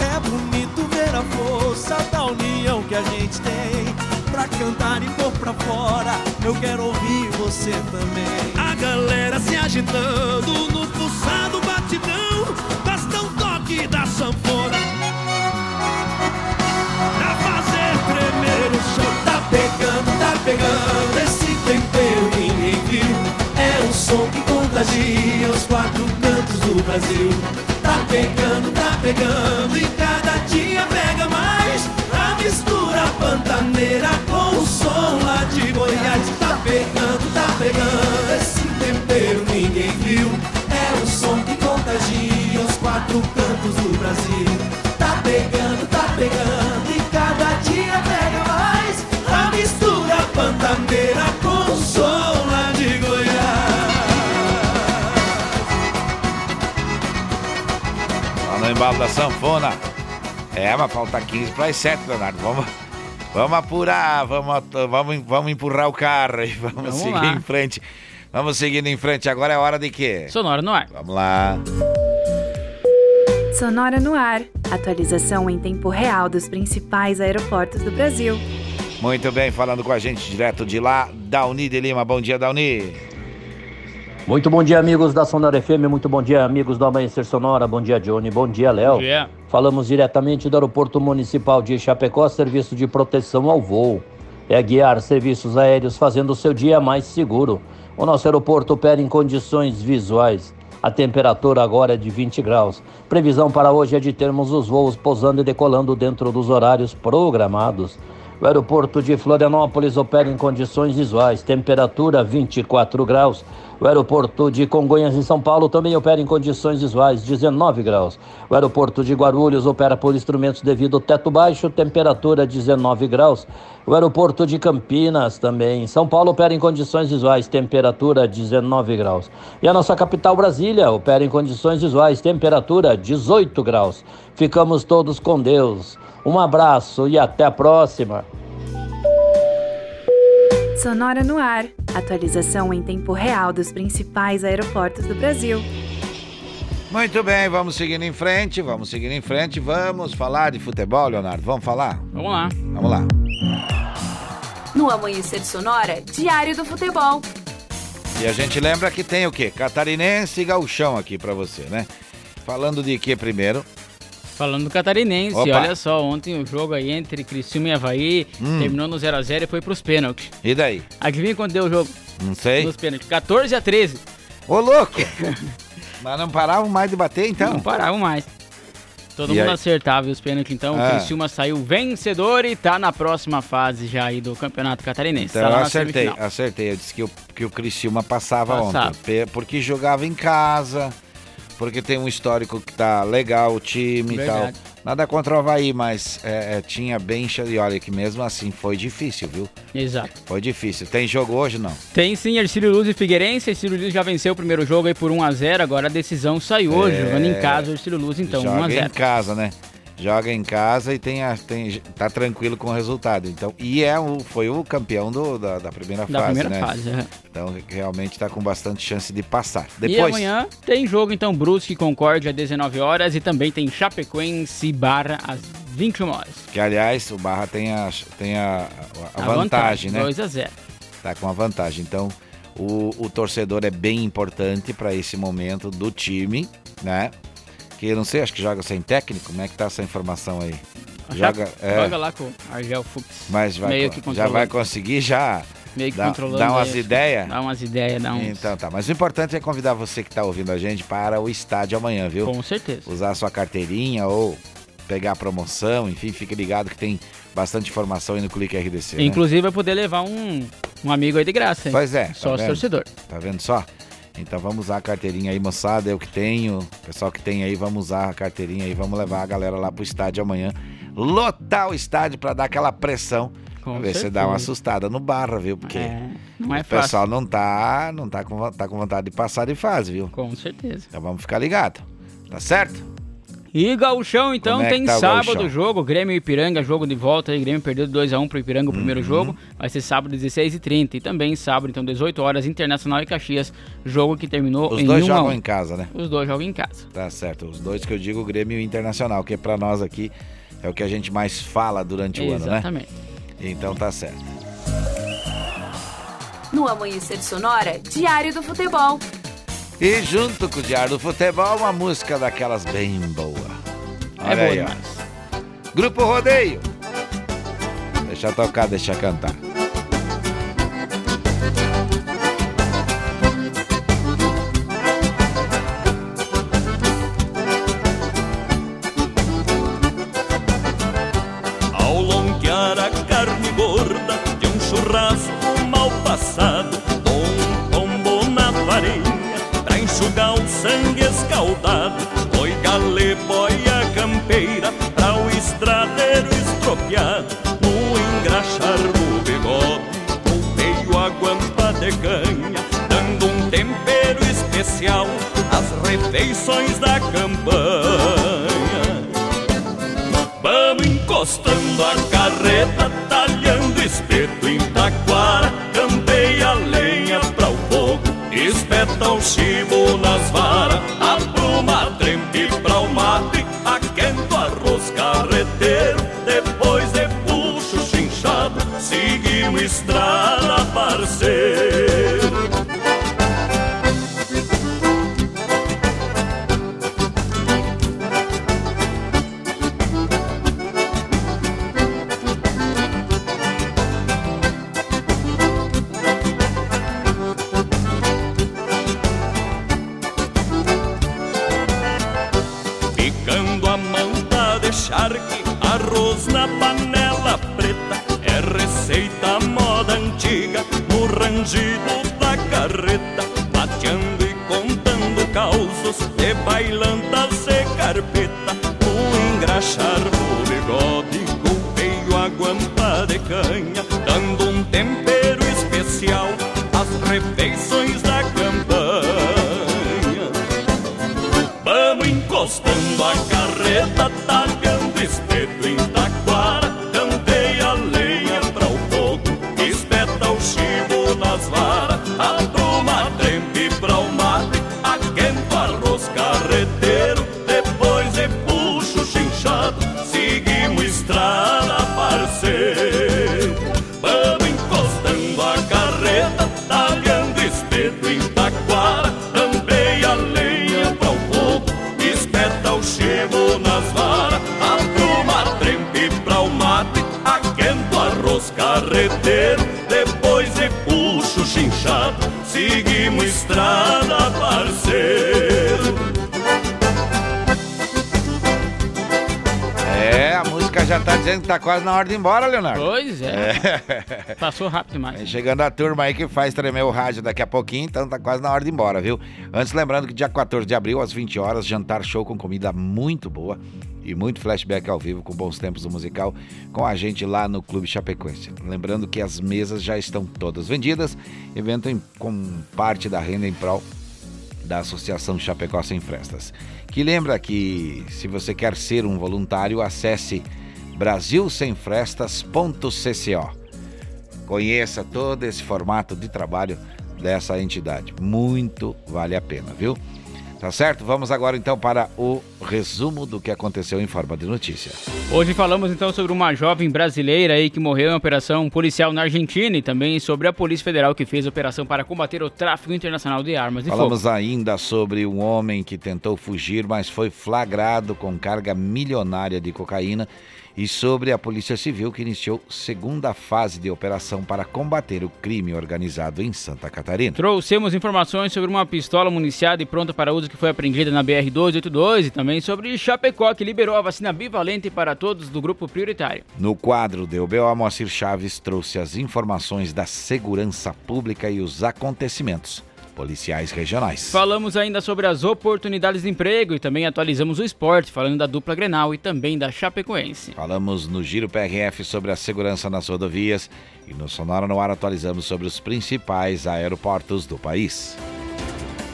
É bonito ver a força da união que a gente tem. Pra cantar e pôr pra fora, eu quero ouvir você também. A galera se agitando no pulsado batidão. Pegando, tá pegando. Esse tempero ninguém viu. É um som que contagia os quatro cantos do Brasil. Tá pegando, tá pegando. E cada dia pega mais. A mistura pantaneira Embalo da sanfona. É, mas falta 15 para as 7, Leonardo. Vamos, vamos apurar, vamos, vamos, vamos empurrar o carro e vamos, Vamos seguir lá. em frente. Vamos seguindo em frente. Agora é hora de quê? Sonora no ar. Vamos lá. Sonora no ar. Atualização em tempo real dos principais aeroportos do Brasil. Muito bem, falando com a gente direto de lá, Dauni de Lima. Bom dia, Dauni. Muito bom dia, amigos da Sonora FM. Muito bom dia, amigos do Amanhecer Sonora. Bom dia, Johnny. Bom dia, Léo. Falamos diretamente do Aeroporto Municipal de Chapecó, serviço de proteção ao voo. É guiar serviços aéreos fazendo o seu dia mais seguro. O nosso aeroporto opera em condições visuais. A temperatura agora é de 20 graus. Previsão para hoje é de termos os voos pousando e decolando dentro dos horários programados. O aeroporto de Florianópolis opera em condições visuais, temperatura 24 graus. O aeroporto de Congonhas, em São Paulo, também opera em condições visuais, 19 graus. O aeroporto de Guarulhos opera por instrumentos devido ao teto baixo, temperatura 19 graus. O aeroporto de Campinas, também em São Paulo, opera em condições visuais, temperatura 19 graus. E a nossa capital, Brasília, opera em condições visuais, temperatura 18 graus. Ficamos todos com Deus. Um abraço e até a próxima. Sonora no ar. Atualização em tempo real dos principais aeroportos do Brasil. Muito bem, vamos seguindo em frente, vamos seguindo em frente. Vamos falar de futebol, Leonardo. Vamos falar? Vamos lá. Vamos lá. No Amanhecer Sonora, Diário do Futebol. E a gente lembra que tem o quê? Catarinense e gauchão aqui pra você, né? Falando de quê primeiro? Falando do catarinense, Opa. olha só, ontem o jogo aí entre Criciúma e Havaí Hum. terminou no 0x0 e foi pros pênaltis. E daí? Adivinha quanto deu o jogo? Não sei. Nos pênaltis, 14 a 13. Ô, louco! Mas não paravam mais de bater, então? Não paravam mais. Todo E mundo aí? acertava os pênaltis, então Ah. o Criciúma saiu vencedor e tá na próxima fase já aí do Campeonato Catarinense. Então tá eu acertei, acertei. Eu disse que o, que o Criciúma passava, Passava. ontem. Porque jogava em casa, porque tem um histórico que tá legal o time Verdade. e tal. Nada contra o Havaí, mas é, é, tinha bem... cha- E olha que mesmo assim foi difícil, viu? Exato. Foi difícil. Tem jogo hoje, não? Tem sim Ercílio Luz e Figueirense. Ercílio Luz já venceu o primeiro jogo aí por 1x0. Agora a decisão saiu hoje, É. jogando em casa o Ercílio Luz, então Joga 1x0. em casa, né? Joga em casa e tem, a, tem tá tranquilo com o resultado. Então, e é o, foi o campeão do, da, da primeira Da fase, primeira né? fase, é. Então, realmente tá com bastante chance de passar. E Depois, amanhã tem jogo, então, Brusque e Concórdia às 19 horas e também tem Chapecoense e Barra às 21 horas. que aliás, o Barra tem a, tem a, a, a vantagem, né? 2x0. Tá com a vantagem. Então, o, o torcedor é bem importante para esse momento do time, né? Que eu não sei, acho que joga sem técnico. Como é que tá essa informação aí? Joga, é, Joga lá com o Argel Fux. mas vai, já vai conseguir já Meio que dar, controlando dar umas ideias? Dá umas ideias, dá uns... Então tá, mas o importante é convidar você que tá ouvindo a gente para o estádio amanhã, viu? Com certeza. Usar a sua carteirinha ou pegar a promoção, enfim, fique ligado que tem bastante informação aí no Clique RDC. né? Inclusive vai poder levar um, um amigo aí de graça, hein? Pois é. tá Sócio vendo? torcedor. Tá vendo só? Então vamos usar a carteirinha aí, moçada. Eu que tenho, pessoal que tem aí, vamos usar a carteirinha aí, vamos levar a galera lá pro estádio amanhã. Lotar o estádio pra dar aquela pressão. Com ver se dá uma assustada no barra, viu? Porque É, não é o pessoal fácil. não tá, não tá com, tá com vontade de passar de fase, viu? Com certeza. Então vamos ficar ligado. Tá certo? E Gauchão, então, é tem tá o sábado o jogo. Grêmio e Ipiranga, jogo de volta aí. Grêmio perdeu de 2x1 pro Ipiranga o primeiro Uhum. jogo. Vai ser sábado, 16h30. E também sábado, então, 18 horas, Internacional e Caxias. Jogo que terminou Os em dois 1 a jogam 1. em casa, né? Os dois jogam em casa. Tá certo. Os dois que eu digo, Grêmio e Internacional, que pra nós aqui é o que a gente mais fala durante o ano, né? Exatamente. Então tá certo. No Amanhecer Sonora, Diário do Futebol. E junto com o Diário do Futebol, uma música daquelas bem boa. Olha É boa aí, ó. Grupo Rodeio. Deixa tocar, deixa cantar. Sangue escaldado. Oi, gale, boia campeira pra o estradeiro tá dizendo que tá quase na hora de ir embora, Leonardo. Pois é. Passou rápido demais. Vem Chegando a turma aí que faz tremer o rádio daqui a pouquinho, então tá quase na hora de ir embora, viu? Antes, lembrando que dia 14 de abril, às 20 horas, jantar show com comida muito boa e muito flashback ao vivo com bons tempos do musical com a gente lá no Clube Chapecoense. Lembrando que as mesas já estão todas vendidas, evento em- com parte da renda em prol da Associação Chapecó Sem Frestas. Que lembra que se você quer ser um voluntário, acesse brasilsemfrestas.cco. Conheça todo esse formato de trabalho dessa entidade. Muito vale a pena, viu? Tá certo? Vamos agora então para o resumo do que aconteceu em forma de notícia. Hoje falamos então sobre uma jovem brasileira aí que morreu em operação policial na Argentina e também sobre a Polícia Federal que fez operação para combater o tráfico internacional de armas de Falamos fogo. ainda sobre um homem que tentou fugir, mas foi flagrado com carga milionária de cocaína e sobre a Polícia Civil que iniciou segunda fase de operação para combater o crime organizado em Santa Catarina. Trouxemos informações sobre uma pistola municiada e pronta para uso que foi apreendida na BR-282 e também sobre Chapecó, que liberou a vacina bivalente para todos do grupo prioritário. No quadro do UBO, Moacir Chaves trouxe as informações da segurança pública e os acontecimentos policiais regionais. Falamos ainda sobre as oportunidades de emprego e também atualizamos o esporte, falando da dupla Grenal e também da Chapecoense. Falamos no Giro PRF sobre a segurança nas rodovias e no Sonora no Ar atualizamos sobre os principais aeroportos do país.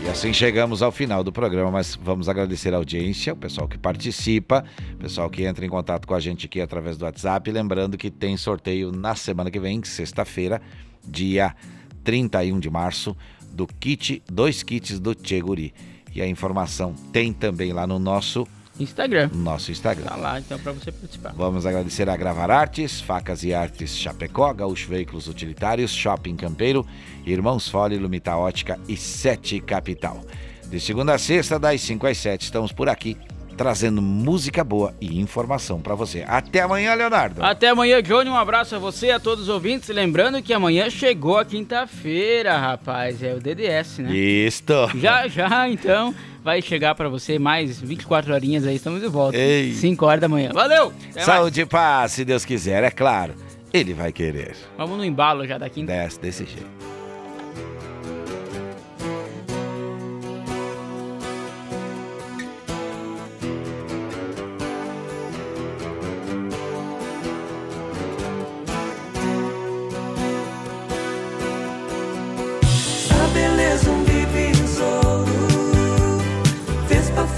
E assim chegamos ao final do programa, mas vamos agradecer a audiência, o pessoal que participa, o pessoal que entra em contato com a gente aqui através do WhatsApp. Lembrando que tem sorteio na semana que vem, sexta-feira, dia 31 de março, do kit, dois kits do Tcheguri. E a informação tem também lá no nosso Instagram. Nosso Instagram. Tá lá, então, para você participar. Vamos agradecer a Gravar Artes, Facas e Artes Chapecó, Gaúcho Veículos Utilitários, Shopping Campeiro, Irmãos Fole, Lumita Ótica e Sete Capital. De segunda a sexta, das 5 às 7, estamos por aqui trazendo música boa e informação para você. Até amanhã, Leonardo. Até amanhã, Johnny. Um abraço a você e a todos os ouvintes. Lembrando que amanhã chegou a quinta-feira, rapaz. É o DDS, né? Isto. Já, já, então. Vai chegar para você mais 24 horinhas aí. Estamos de volta. Ei. 5 horas da manhã. Valeu! Até Saúde e paz, se Deus quiser, é claro. Ele vai querer. Vamos no embalo já da quinta. Desce desse jeito.